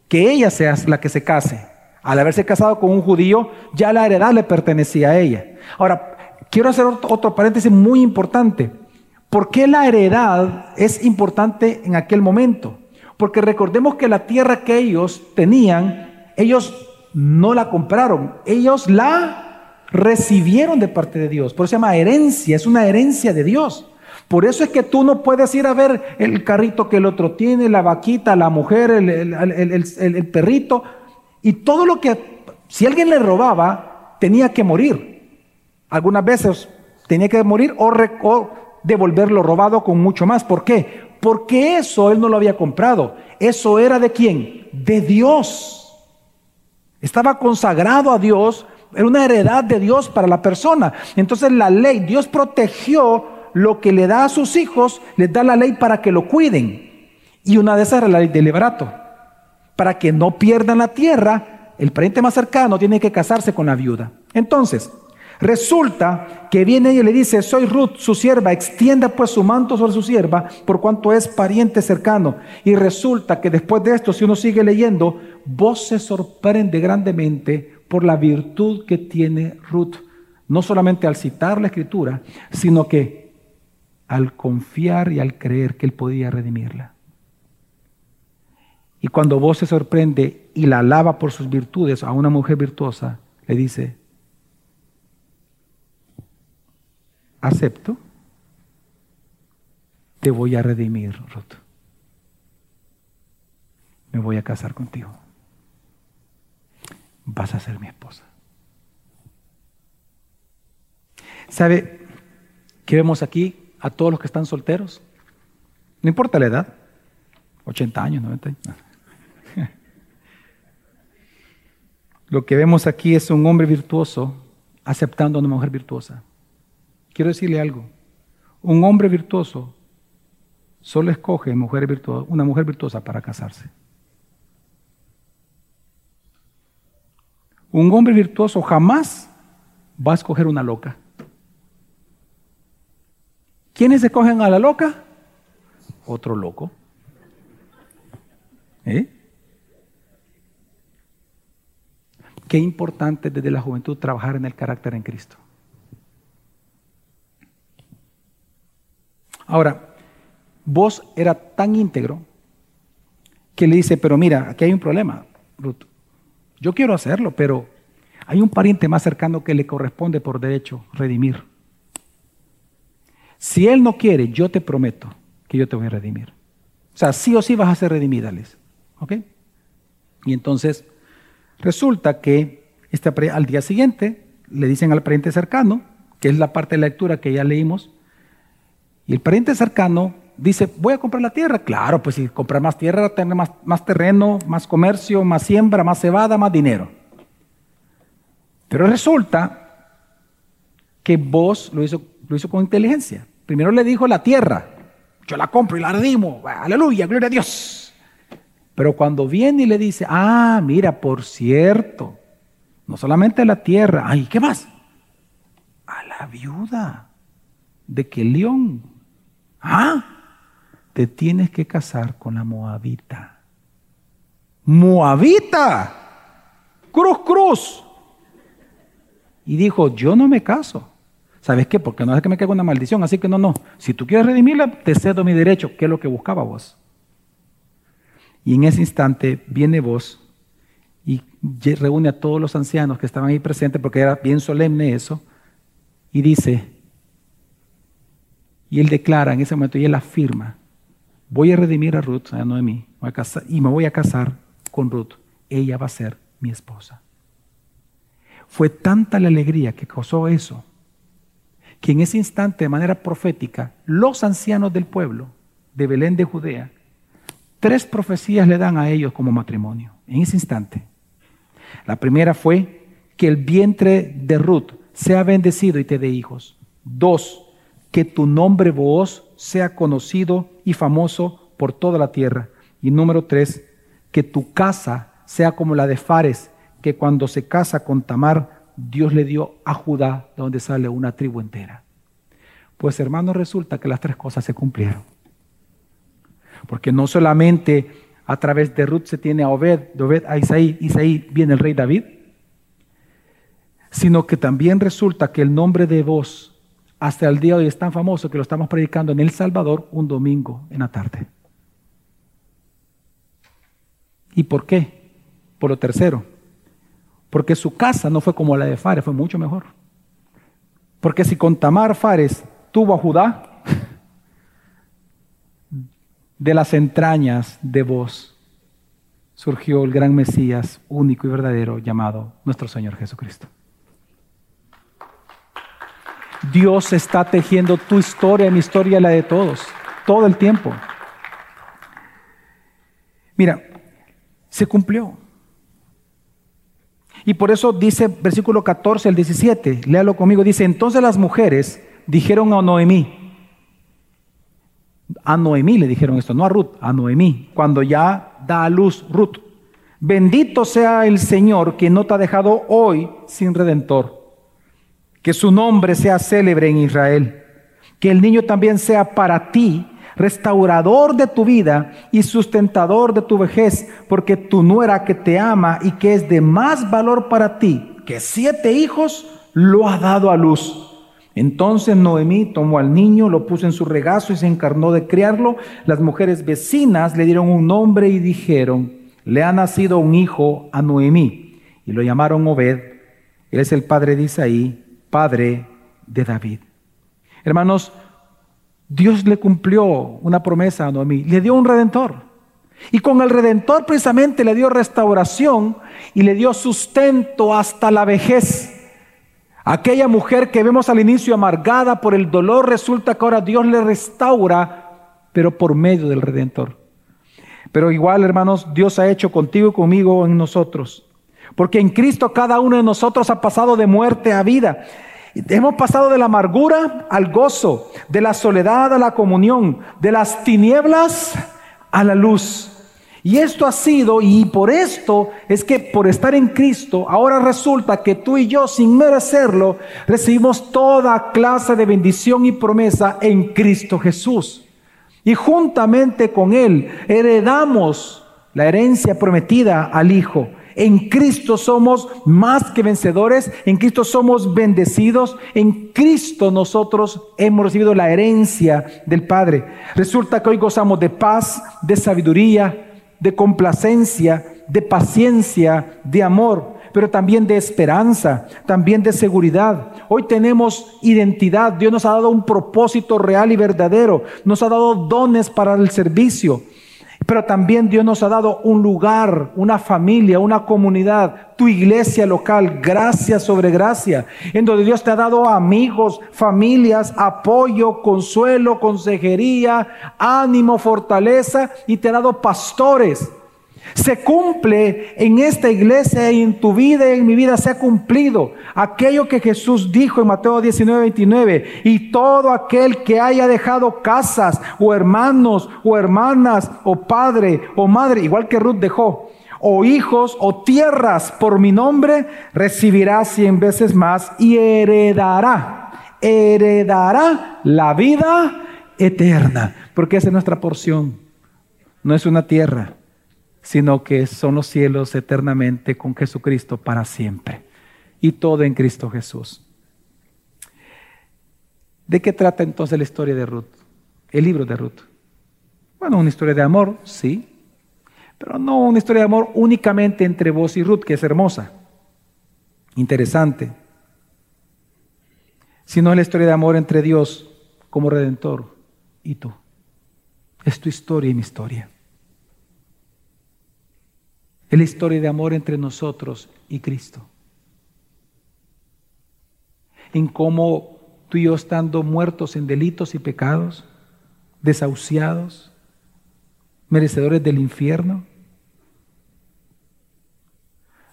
que ella sea la que se case. Al haberse casado con un judío, ya la heredad le pertenecía a ella. Ahora, Quiero hacer otro paréntesis muy importante. ¿Por qué la heredad es importante en aquel momento? Porque recordemos que la tierra que ellos tenían, ellos no la compraron, ellos la recibieron de parte de Dios. Por eso se llama herencia, es una herencia de Dios. Por eso es que tú no puedes ir a ver el carrito que el otro tiene, la vaquita, la mujer, el, el perrito, y todo lo que, si alguien le robaba, tenía que morir. Algunas veces tenía que morir o, devolver lo robado con mucho más. ¿Por qué? Porque eso él no lo había comprado. Eso era de quién? De Dios. Estaba consagrado a Dios. Era una heredad de Dios para la persona. Entonces la ley, Dios protegió lo que le da a sus hijos, les da la ley para que lo cuiden. Y una de esas era la ley del liberato. Para que no pierdan la tierra, el pariente más cercano tiene que casarse con la viuda. Entonces, Resulta que viene y le dice, soy Ruth, su sierva, extienda pues su manto sobre su sierva, por cuanto es pariente cercano. Y resulta que después de esto, si uno sigue leyendo, vos se sorprende grandemente por la virtud que tiene Ruth. No solamente al citar la escritura, sino que al confiar y al creer que él podía redimirla. Y cuando vos se sorprende y la alaba por sus virtudes a una mujer virtuosa, le dice, acepto, te voy a redimir, Ruth. Me voy a casar contigo. Vas a ser mi esposa. ¿Sabe qué vemos aquí a todos los que están solteros. No importa la edad, 80 años, 90 años. Lo que vemos aquí es un hombre virtuoso aceptando a una mujer virtuosa. Quiero decirle algo. Un hombre virtuoso solo escoge virtuosa, una mujer virtuosa para casarse. Un hombre virtuoso jamás va a escoger una loca. ¿Quiénes escogen a la loca? Otro loco. ¿Eh? Qué importante desde la juventud trabajar en el carácter en Cristo. Ahora, vos era tan íntegro que le dice, pero mira, aquí hay un problema, Ruth. Yo quiero hacerlo, pero hay un pariente más cercano que le corresponde por derecho redimir. Si él no quiere, yo te prometo que yo te voy a redimir. O sea, sí o sí vas a ser redimida, ¿Ok? Y entonces resulta que este, al día siguiente le dicen al pariente cercano, que es la parte de la lectura que ya leímos, y el pariente cercano dice, voy a comprar la tierra. Claro, pues si comprar más tierra, tener más, más terreno, más comercio, más siembra, más cebada, más dinero. Pero resulta que vos lo hizo, lo hizo con inteligencia. Primero le dijo la tierra, yo la compro y la redimo, aleluya, gloria a Dios. Pero cuando viene y le dice, ah, mira, por cierto, no solamente la tierra, ay, ¿qué más? A la viuda de que león. Ah, te tienes que casar con la moabita. Moabita. Cruz, cruz. Y dijo, yo no me caso. ¿Sabes qué? Porque no es que me caiga una maldición, así que no, no. Si tú quieres redimirla, te cedo mi derecho, que es lo que buscaba vos. Y en ese instante viene vos y reúne a todos los ancianos que estaban ahí presentes, porque era bien solemne eso, y dice, y él declara en ese momento, y él afirma, voy a redimir a Ruth, a Noemí, y me voy a casar con Ruth. Ella va a ser mi esposa. Fue tanta la alegría que causó eso, que en ese instante, de manera profética, los ancianos del pueblo de Belén de Judea, tres profecías le dan a ellos como matrimonio, en ese instante. La primera fue que el vientre de Ruth sea bendecido y te dé hijos. Dos, que tu nombre vos sea conocido y famoso por toda la tierra. Y número tres, que tu casa sea como la de Fares, que cuando se casa con Tamar, Dios le dio a Judá, de donde sale una tribu entera. Pues hermanos, resulta que las tres cosas se cumplieron. Porque no solamente a través de Ruth se tiene a Obed, de Obed a Isaí, Isaí viene el rey David, sino que también resulta que el nombre de vos hasta el día de hoy es tan famoso que lo estamos predicando en El Salvador un domingo en la tarde. ¿Y por qué? Por lo tercero, porque su casa no fue como la de Fares, fue mucho mejor. Porque si con Tamar Fares tuvo a Judá, de las entrañas de vos surgió el gran Mesías único y verdadero llamado nuestro Señor Jesucristo. Dios está tejiendo tu historia, mi historia, la de todos, todo el tiempo. Mira, se cumplió. Y por eso dice versículo 14 al 17, léalo conmigo, dice, entonces las mujeres dijeron a Noemí, a Noemí le dijeron esto, no a Ruth, a Noemí, cuando ya da a luz Ruth, bendito sea el Señor que no te ha dejado hoy sin redentor que su nombre sea célebre en Israel, que el niño también sea para ti restaurador de tu vida y sustentador de tu vejez, porque tu nuera que te ama y que es de más valor para ti que siete hijos, lo ha dado a luz. Entonces Noemí tomó al niño, lo puso en su regazo y se encarnó de criarlo. Las mujeres vecinas le dieron un nombre y dijeron, le ha nacido un hijo a Noemí. Y lo llamaron Obed. Él es el padre de Isaí padre de David. Hermanos, Dios le cumplió una promesa a Noemí, le dio un redentor. Y con el redentor precisamente le dio restauración y le dio sustento hasta la vejez. Aquella mujer que vemos al inicio amargada por el dolor, resulta que ahora Dios le restaura, pero por medio del redentor. Pero igual, hermanos, Dios ha hecho contigo y conmigo en nosotros. Porque en Cristo cada uno de nosotros ha pasado de muerte a vida. Hemos pasado de la amargura al gozo, de la soledad a la comunión, de las tinieblas a la luz. Y esto ha sido, y por esto es que por estar en Cristo, ahora resulta que tú y yo, sin merecerlo, recibimos toda clase de bendición y promesa en Cristo Jesús. Y juntamente con Él heredamos la herencia prometida al Hijo. En Cristo somos más que vencedores, en Cristo somos bendecidos, en Cristo nosotros hemos recibido la herencia del Padre. Resulta que hoy gozamos de paz, de sabiduría, de complacencia, de paciencia, de amor, pero también de esperanza, también de seguridad. Hoy tenemos identidad, Dios nos ha dado un propósito real y verdadero, nos ha dado dones para el servicio. Pero también Dios nos ha dado un lugar, una familia, una comunidad, tu iglesia local, gracia sobre gracia, en donde Dios te ha dado amigos, familias, apoyo, consuelo, consejería, ánimo, fortaleza y te ha dado pastores se cumple en esta iglesia en tu vida y en mi vida se ha cumplido aquello que Jesús dijo en Mateo 19, 29. Y todo aquel que haya dejado casas o hermanos o hermanas o padre o madre, igual que Ruth dejó, o hijos o tierras por mi nombre, recibirá cien veces más y heredará, heredará la vida eterna. Porque esa es nuestra porción. No es una tierra sino que son los cielos eternamente con Jesucristo para siempre. Y todo en Cristo Jesús. ¿De qué trata entonces la historia de Ruth? El libro de Ruth. Bueno, una historia de amor, sí, pero no una historia de amor únicamente entre vos y Ruth, que es hermosa, interesante, sino la historia de amor entre Dios como redentor y tú. Es tu historia y mi historia. Es la historia de amor entre nosotros y Cristo. En cómo tú y yo estando muertos en delitos y pecados, desahuciados, merecedores del infierno,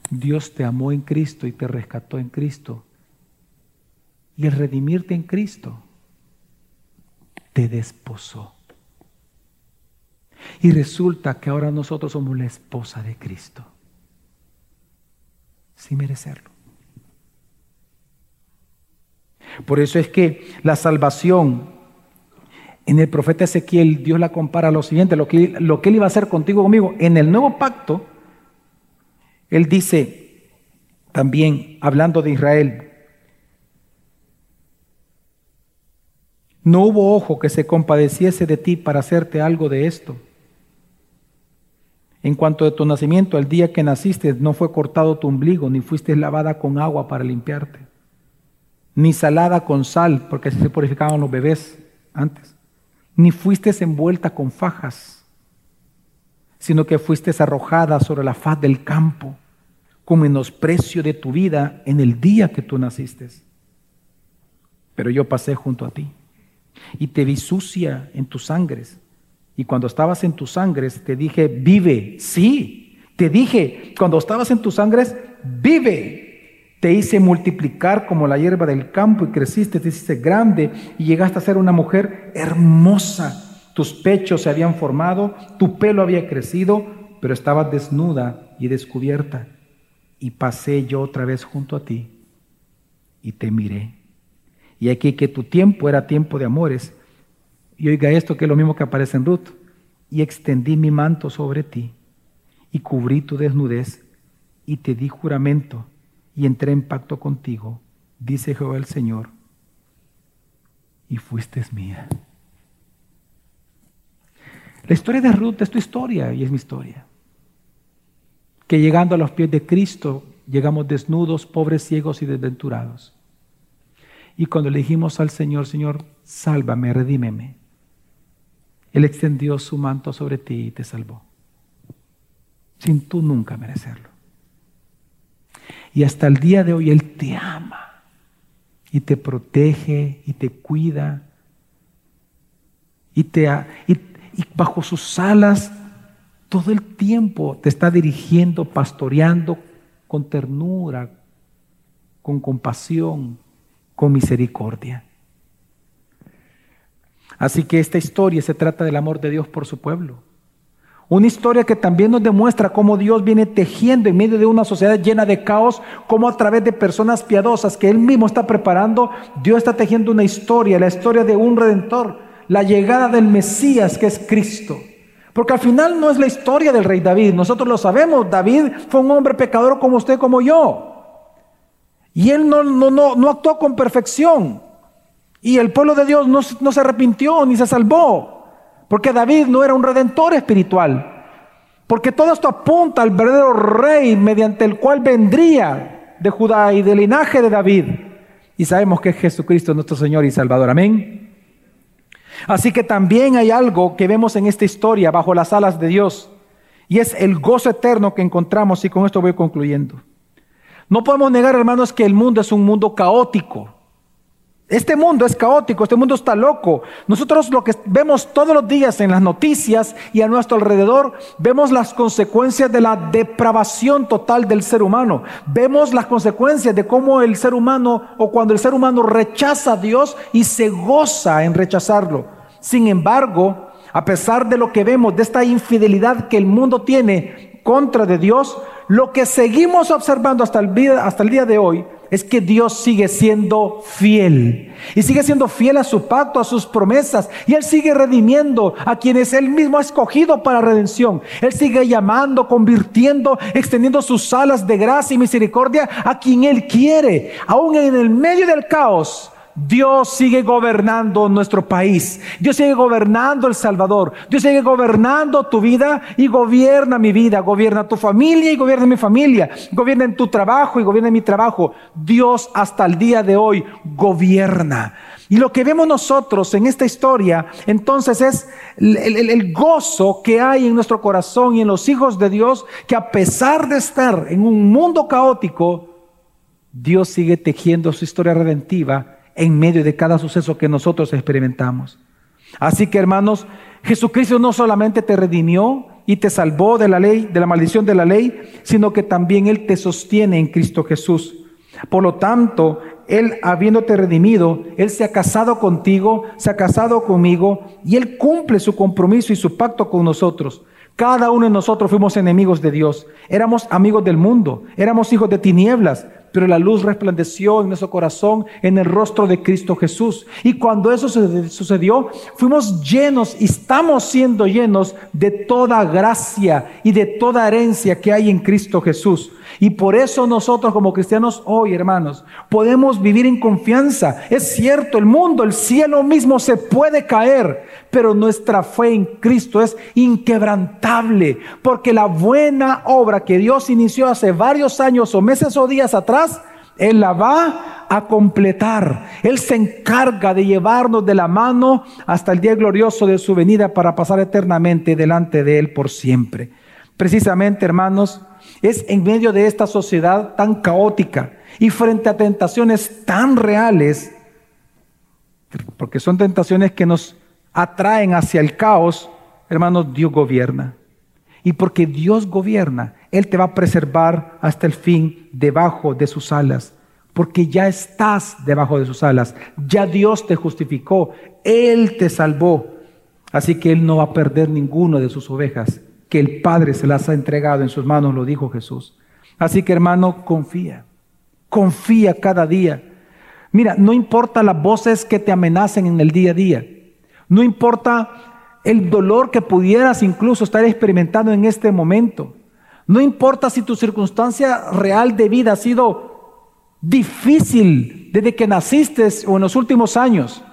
Dios te amó en Cristo y te rescató en Cristo. Y el redimirte en Cristo te desposó. Y resulta que ahora nosotros somos la esposa de Cristo, sin merecerlo. Por eso es que la salvación en el profeta Ezequiel, Dios la compara a lo siguiente, lo que, lo que él iba a hacer contigo conmigo. En el nuevo pacto, él dice también, hablando de Israel, no hubo ojo que se compadeciese de ti para hacerte algo de esto en cuanto de tu nacimiento, al día que naciste, no fue cortado tu ombligo, ni fuiste lavada con agua para limpiarte, ni salada con sal, porque así se purificaban los bebés antes, ni fuiste envuelta con fajas, sino que fuiste arrojada sobre la faz del campo, con menosprecio de tu vida en el día que tú naciste. Pero yo pasé junto a ti y te vi sucia en tus sangres y cuando estabas en tus sangres, te dije, vive. Sí, te dije, cuando estabas en tus sangres, vive. Te hice multiplicar como la hierba del campo y creciste, te hiciste grande y llegaste a ser una mujer hermosa. Tus pechos se habían formado, tu pelo había crecido, pero estabas desnuda y descubierta. Y pasé yo otra vez junto a ti y te miré. Y aquí que tu tiempo era tiempo de amores y oiga esto que es lo mismo que aparece en Ruth. Y extendí mi manto sobre ti y cubrí tu desnudez y te di juramento y entré en pacto contigo, dice Jehová el Señor, y fuiste mía. La historia de Ruth es tu historia y es mi historia. Que llegando a los pies de Cristo llegamos desnudos, pobres, ciegos y desventurados. Y cuando le dijimos al Señor, Señor, sálvame, redímeme, él extendió su manto sobre ti y te salvó, sin tú nunca merecerlo. Y hasta el día de hoy Él te ama y te protege y te cuida y, te, y, y bajo sus alas todo el tiempo te está dirigiendo, pastoreando con ternura, con compasión, con misericordia. Así que esta historia se trata del amor de Dios por su pueblo. Una historia que también nos demuestra cómo Dios viene tejiendo en medio de una sociedad llena de caos, cómo a través de personas piadosas que Él mismo está preparando, Dios está tejiendo una historia, la historia de un redentor, la llegada del Mesías que es Cristo. Porque al final no es la historia del rey David, nosotros lo sabemos, David fue un hombre pecador como usted, como yo. Y él no, no, no, no actuó con perfección. Y el pueblo de Dios no, no se arrepintió ni se salvó. Porque David no era un redentor espiritual. Porque todo esto apunta al verdadero rey mediante el cual vendría de Judá y del linaje de David. Y sabemos que es Jesucristo nuestro Señor y Salvador. Amén. Así que también hay algo que vemos en esta historia bajo las alas de Dios. Y es el gozo eterno que encontramos. Y con esto voy concluyendo. No podemos negar, hermanos, que el mundo es un mundo caótico. Este mundo es caótico, este mundo está loco. Nosotros lo que vemos todos los días en las noticias y a nuestro alrededor, vemos las consecuencias de la depravación total del ser humano. Vemos las consecuencias de cómo el ser humano o cuando el ser humano rechaza a Dios y se goza en rechazarlo. Sin embargo, a pesar de lo que vemos, de esta infidelidad que el mundo tiene contra de Dios, lo que seguimos observando hasta el día, hasta el día de hoy es que Dios sigue siendo fiel y sigue siendo fiel a su pacto, a sus promesas y Él sigue redimiendo a quienes Él mismo ha escogido para redención. Él sigue llamando, convirtiendo, extendiendo sus alas de gracia y misericordia a quien Él quiere, aún en el medio del caos. Dios sigue gobernando nuestro país. Dios sigue gobernando El Salvador. Dios sigue gobernando tu vida y gobierna mi vida. Gobierna tu familia y gobierna mi familia. Gobierna en tu trabajo y gobierna en mi trabajo. Dios hasta el día de hoy gobierna. Y lo que vemos nosotros en esta historia, entonces es el, el, gozo que hay en nuestro corazón y en los hijos de Dios, que a pesar de estar en un mundo caótico, Dios sigue tejiendo su historia redentiva en medio de cada suceso que nosotros experimentamos. Así que hermanos, Jesucristo no solamente te redimió y te salvó de la ley, de la maldición de la ley, sino que también Él te sostiene en Cristo Jesús. Por lo tanto, Él habiéndote redimido, Él se ha casado contigo, se ha casado conmigo y Él cumple su compromiso y su pacto con nosotros. Cada uno de nosotros fuimos enemigos de Dios, éramos amigos del mundo, éramos hijos de tinieblas, pero la luz resplandeció en nuestro corazón, en el rostro de Cristo Jesús. Y cuando eso sucedió, fuimos llenos y estamos siendo llenos de toda gracia y de toda herencia que hay en Cristo Jesús. Y por eso nosotros como cristianos hoy, hermanos, podemos vivir en confianza. Es cierto, el mundo, el cielo mismo se puede caer, pero nuestra fe en Cristo es inquebrantable, porque la buena obra que Dios inició hace varios años o meses o días atrás, Él la va a completar. Él se encarga de llevarnos de la mano hasta el día glorioso de su venida para pasar eternamente delante de Él por siempre. Precisamente, hermanos, es en medio de esta sociedad tan caótica y frente a tentaciones tan reales, porque son tentaciones que nos atraen hacia el caos, hermanos, Dios gobierna. Y porque Dios gobierna, Él te va a preservar hasta el fin debajo de sus alas. Porque ya estás debajo de sus alas. Ya Dios te justificó. Él te salvó. Así que Él no va a perder ninguno de sus ovejas que el Padre se las ha entregado en sus manos, lo dijo Jesús. Así que hermano, confía, confía cada día. Mira, no importa las voces que te amenacen en el día a día, no importa el dolor que pudieras incluso estar experimentando en este momento, no importa si tu circunstancia real de vida ha sido difícil desde que naciste o en los últimos años.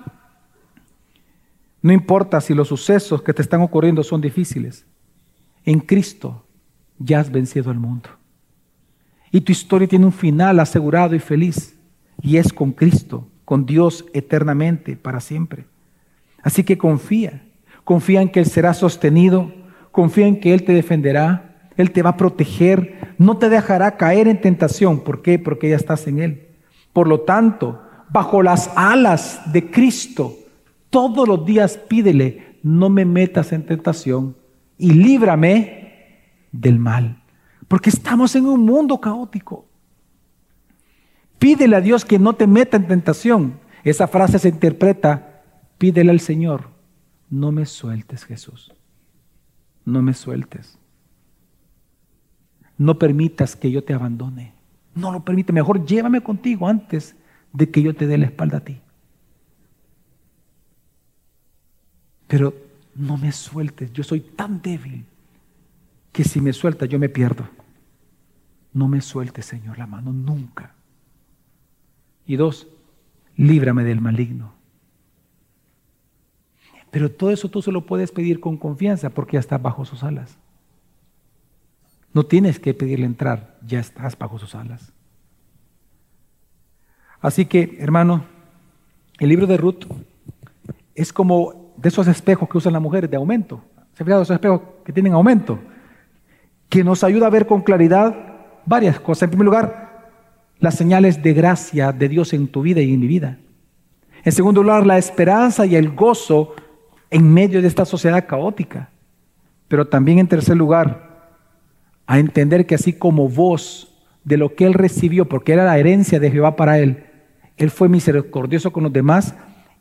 No importa si los sucesos que te están ocurriendo son difíciles. En Cristo ya has vencido al mundo. Y tu historia tiene un final asegurado y feliz. Y es con Cristo, con Dios eternamente, para siempre. Así que confía. Confía en que Él será sostenido. Confía en que Él te defenderá. Él te va a proteger. No te dejará caer en tentación. ¿Por qué? Porque ya estás en Él. Por lo tanto, bajo las alas de Cristo, todos los días pídele, no me metas en tentación y líbrame del mal. Porque estamos en un mundo caótico. Pídele a Dios que no te meta en tentación. Esa frase se interpreta, pídele al Señor, no me sueltes Jesús. no me sueltes. No permitas que yo te abandone. No lo permite. Mejor llévame contigo antes de que yo te dé la espalda a ti. Pero no me sueltes. Yo soy tan débil que si me sueltas yo me pierdo. No me sueltes, Señor, la mano nunca. Y dos, líbrame del maligno. Pero todo eso tú se lo puedes pedir con confianza porque ya estás bajo sus alas. No tienes que pedirle entrar, ya estás bajo sus alas. Así que, hermano, el libro de Ruth es como de esos espejos que usan las mujeres de aumento. ¿Se ha fijado esos espejos que tienen aumento? Que nos ayuda a ver con claridad varias cosas. En primer lugar, las señales de gracia de Dios en tu vida y en mi vida. En segundo lugar, la esperanza y el gozo en medio de esta sociedad caótica. Pero también en tercer lugar, a entender que así como vos, de lo que él recibió, porque era la herencia de Jehová para él, él fue misericordioso con los demás,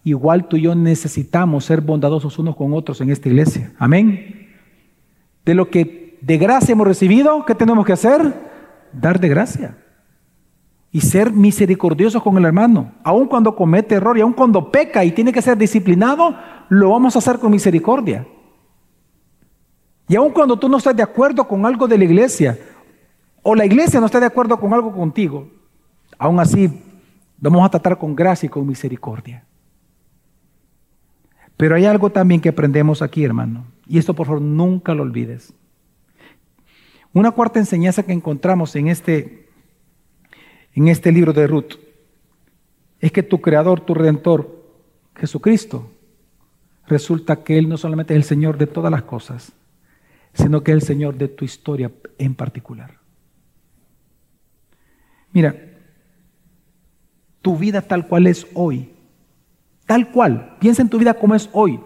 igual tú y yo necesitamos ser bondadosos unos con otros en esta iglesia. Amén. De lo que de gracia hemos recibido, ¿qué tenemos que hacer? Dar de gracia. Y ser misericordiosos con el hermano, aun cuando comete error y aun cuando peca y tiene que ser disciplinado, lo vamos a hacer con misericordia. Y aun cuando tú no estás de acuerdo con algo de la iglesia, o la iglesia no está de acuerdo con algo contigo, aún así vamos a tratar con gracia y con misericordia. Pero hay algo también que aprendemos aquí, hermano, y esto por favor nunca lo olvides. Una cuarta enseñanza que encontramos en este, en este libro de Ruth es que tu creador, tu redentor, Jesucristo, resulta que Él no solamente es el Señor de todas las cosas, sino que es el Señor de tu historia en particular. Mira, tu vida tal cual es hoy, tal cual, piensa en tu vida como es hoy,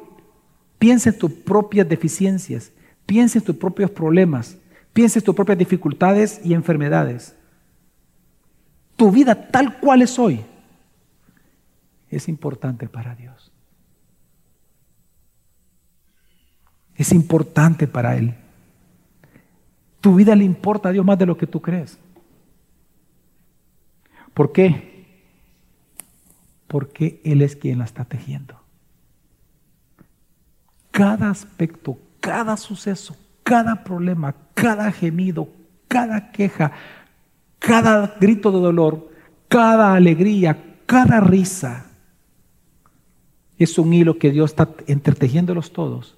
piensa en tus propias deficiencias, piensa en tus propios problemas, piensa en tus propias dificultades y enfermedades. Tu vida tal cual es hoy es importante para Dios. es importante para Él. Tu vida le importa a Dios más de lo que tú crees. ¿Por qué? Porque Él es quien la está tejiendo. Cada aspecto, cada suceso, cada problema, cada gemido, cada queja, cada grito de dolor, cada alegría, cada risa, es un hilo que Dios está entretejiéndolos todos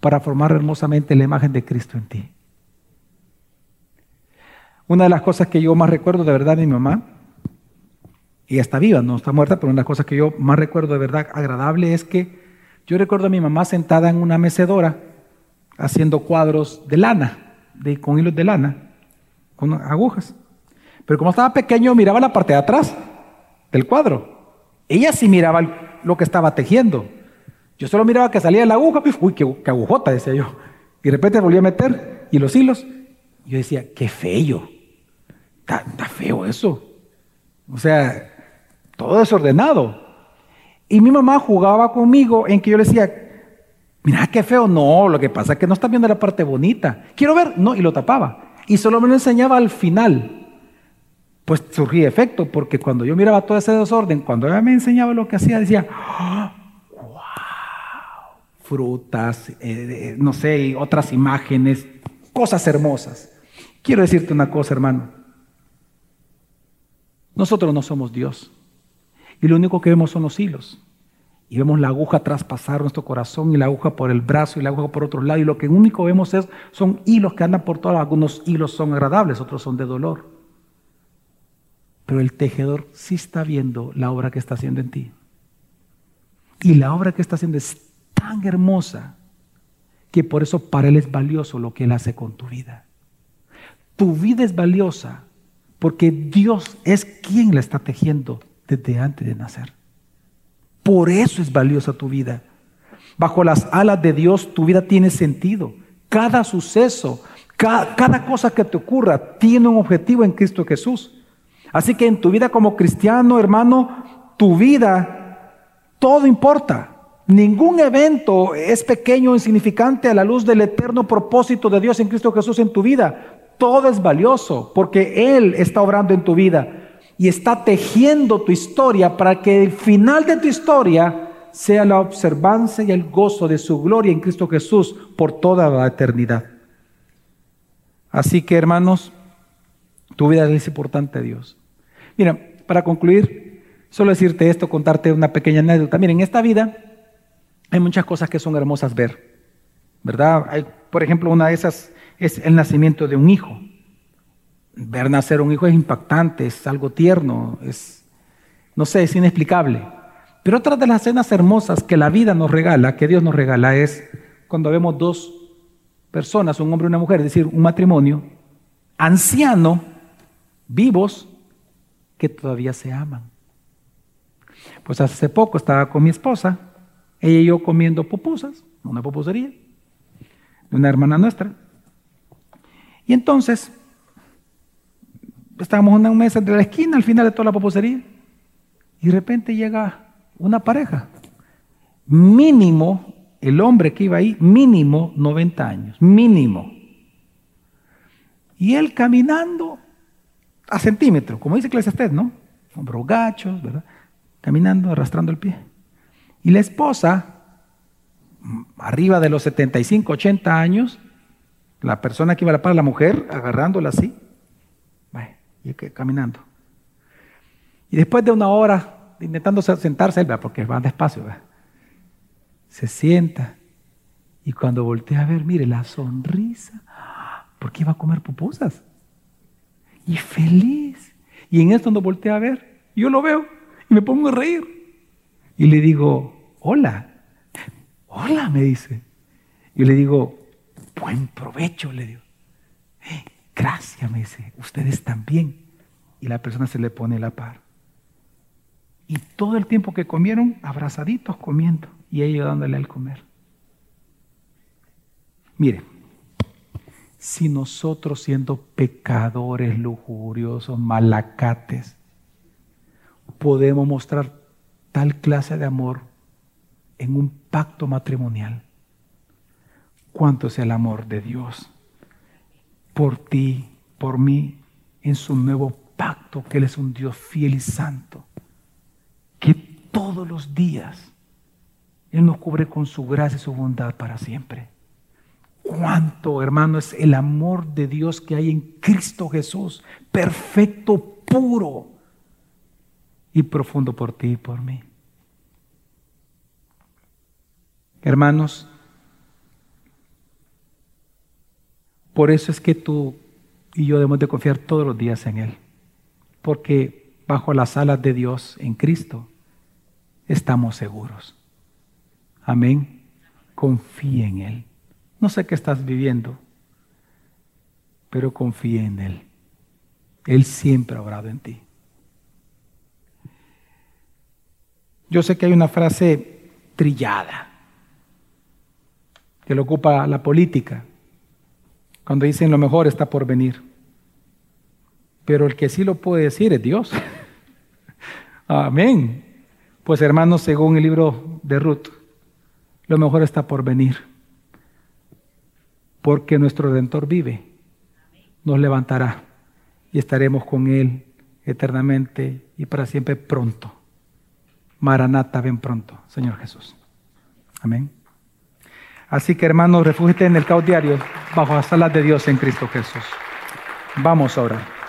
para formar hermosamente la imagen de Cristo en ti. Una de las cosas que yo más recuerdo de verdad de mi mamá, y está viva, no está muerta, pero una de las cosas que yo más recuerdo de verdad agradable es que yo recuerdo a mi mamá sentada en una mecedora haciendo cuadros de lana, de, con hilos de lana, con agujas. Pero como estaba pequeño, miraba la parte de atrás del cuadro. Ella sí miraba lo que estaba tejiendo. Yo solo miraba que salía la aguja, uy, qué, agujota, decía yo. Y de repente volví a meter y los hilos. yo decía, qué feo. Está, feo eso. O sea, todo desordenado. Y mi mamá jugaba conmigo en que yo le decía, mira qué feo. No, lo que pasa es que no está viendo la parte bonita. Quiero ver, no, y lo tapaba. Y solo me lo enseñaba al final. Pues surgía efecto, porque cuando yo miraba todo ese desorden, cuando ella me enseñaba lo que hacía, decía, frutas, eh, no sé, otras imágenes, cosas hermosas. Quiero decirte una cosa, hermano. Nosotros no somos Dios. Y lo único que vemos son los hilos. Y vemos la aguja traspasar nuestro corazón y la aguja por el brazo y la aguja por otro lado. Y lo que único vemos es, son hilos que andan por todos. Algunos hilos son agradables, otros son de dolor. Pero el tejedor sí está viendo la obra que está haciendo en ti. Y la obra que está haciendo es tan hermosa que por eso para Él es valioso lo que Él hace con tu vida. Tu vida es valiosa porque Dios es quien la está tejiendo desde antes de nacer. Por eso es valiosa tu vida. Bajo las alas de Dios tu vida tiene sentido. Cada suceso, cada, cada cosa que te ocurra tiene un objetivo en Cristo Jesús. Así que en tu vida como cristiano, hermano, tu vida, todo importa. Ningún evento es pequeño o insignificante a la luz del eterno propósito de Dios en Cristo Jesús en tu vida. Todo es valioso porque Él está obrando en tu vida y está tejiendo tu historia para que el final de tu historia sea la observancia y el gozo de su gloria en Cristo Jesús por toda la eternidad. Así que hermanos, tu vida es importante a Dios. Mira, para concluir, solo decirte esto, contarte una pequeña anécdota. Miren, en esta vida hay muchas cosas que son hermosas ver, ¿verdad? Hay, por ejemplo, una de esas es el nacimiento de un hijo. Ver nacer un hijo es impactante, es algo tierno, es, no sé, es inexplicable. Pero otra de las escenas hermosas que la vida nos regala, que Dios nos regala, es cuando vemos dos personas, un hombre y una mujer, es decir, un matrimonio, anciano, vivos, que todavía se aman. Pues hace poco estaba con mi esposa, ella y yo comiendo pupusas, una pupusería, de una hermana nuestra. Y entonces estábamos en una mesa de la esquina al final de toda la pupusería y de repente llega una pareja, mínimo, el hombre que iba ahí, mínimo 90 años, mínimo. Y él caminando a centímetro, como dice usted, ¿no? Hombros gachos, ¿verdad? Caminando, arrastrando el pie. Y la esposa, arriba de los 75, 80 años, la persona que iba a la par, la mujer, agarrándola así, y caminando. Y después de una hora intentando sentarse, porque va despacio, se sienta. Y cuando voltea a ver, mire la sonrisa, porque iba a comer pupusas. Y feliz. Y en esto cuando voltea a ver, yo lo veo y me pongo a reír. Y le digo, hola. Hola, me dice. Y le digo, buen provecho, le digo. Gracias, me dice, ustedes también. Y la persona se le pone la par. Y todo el tiempo que comieron, abrazaditos comiendo. Y ella dándole al comer. Mire, si nosotros siendo pecadores, lujuriosos, malacates, podemos mostrar tal clase de amor en un pacto matrimonial, ¿cuánto es el amor de Dios por ti, por mí, en su nuevo pacto, que Él es un Dios fiel y santo, que todos los días Él nos cubre con su gracia y su bondad para siempre? Cuánto, hermano, es el amor de Dios que hay en Cristo Jesús, perfecto, puro y profundo por ti y por mí. Hermanos, por eso es que tú y yo debemos de confiar todos los días en Él, porque bajo las alas de Dios en Cristo estamos seguros. Amén. Confía en Él. No sé qué estás viviendo, pero confía en Él. Él siempre ha obrado en ti. Yo sé que hay una frase trillada que lo ocupa la política, cuando dicen lo mejor está por venir. Pero el que sí lo puede decir es Dios. Amén. Pues hermanos, según el libro de Ruth, lo mejor está por venir porque nuestro Redentor vive, nos levantará y estaremos con Él eternamente y para siempre pronto. Maranata, ven pronto, Señor Jesús. Amén. Así que hermanos, refúgete en el caos diario bajo las alas de Dios en Cristo Jesús. Vamos a orar.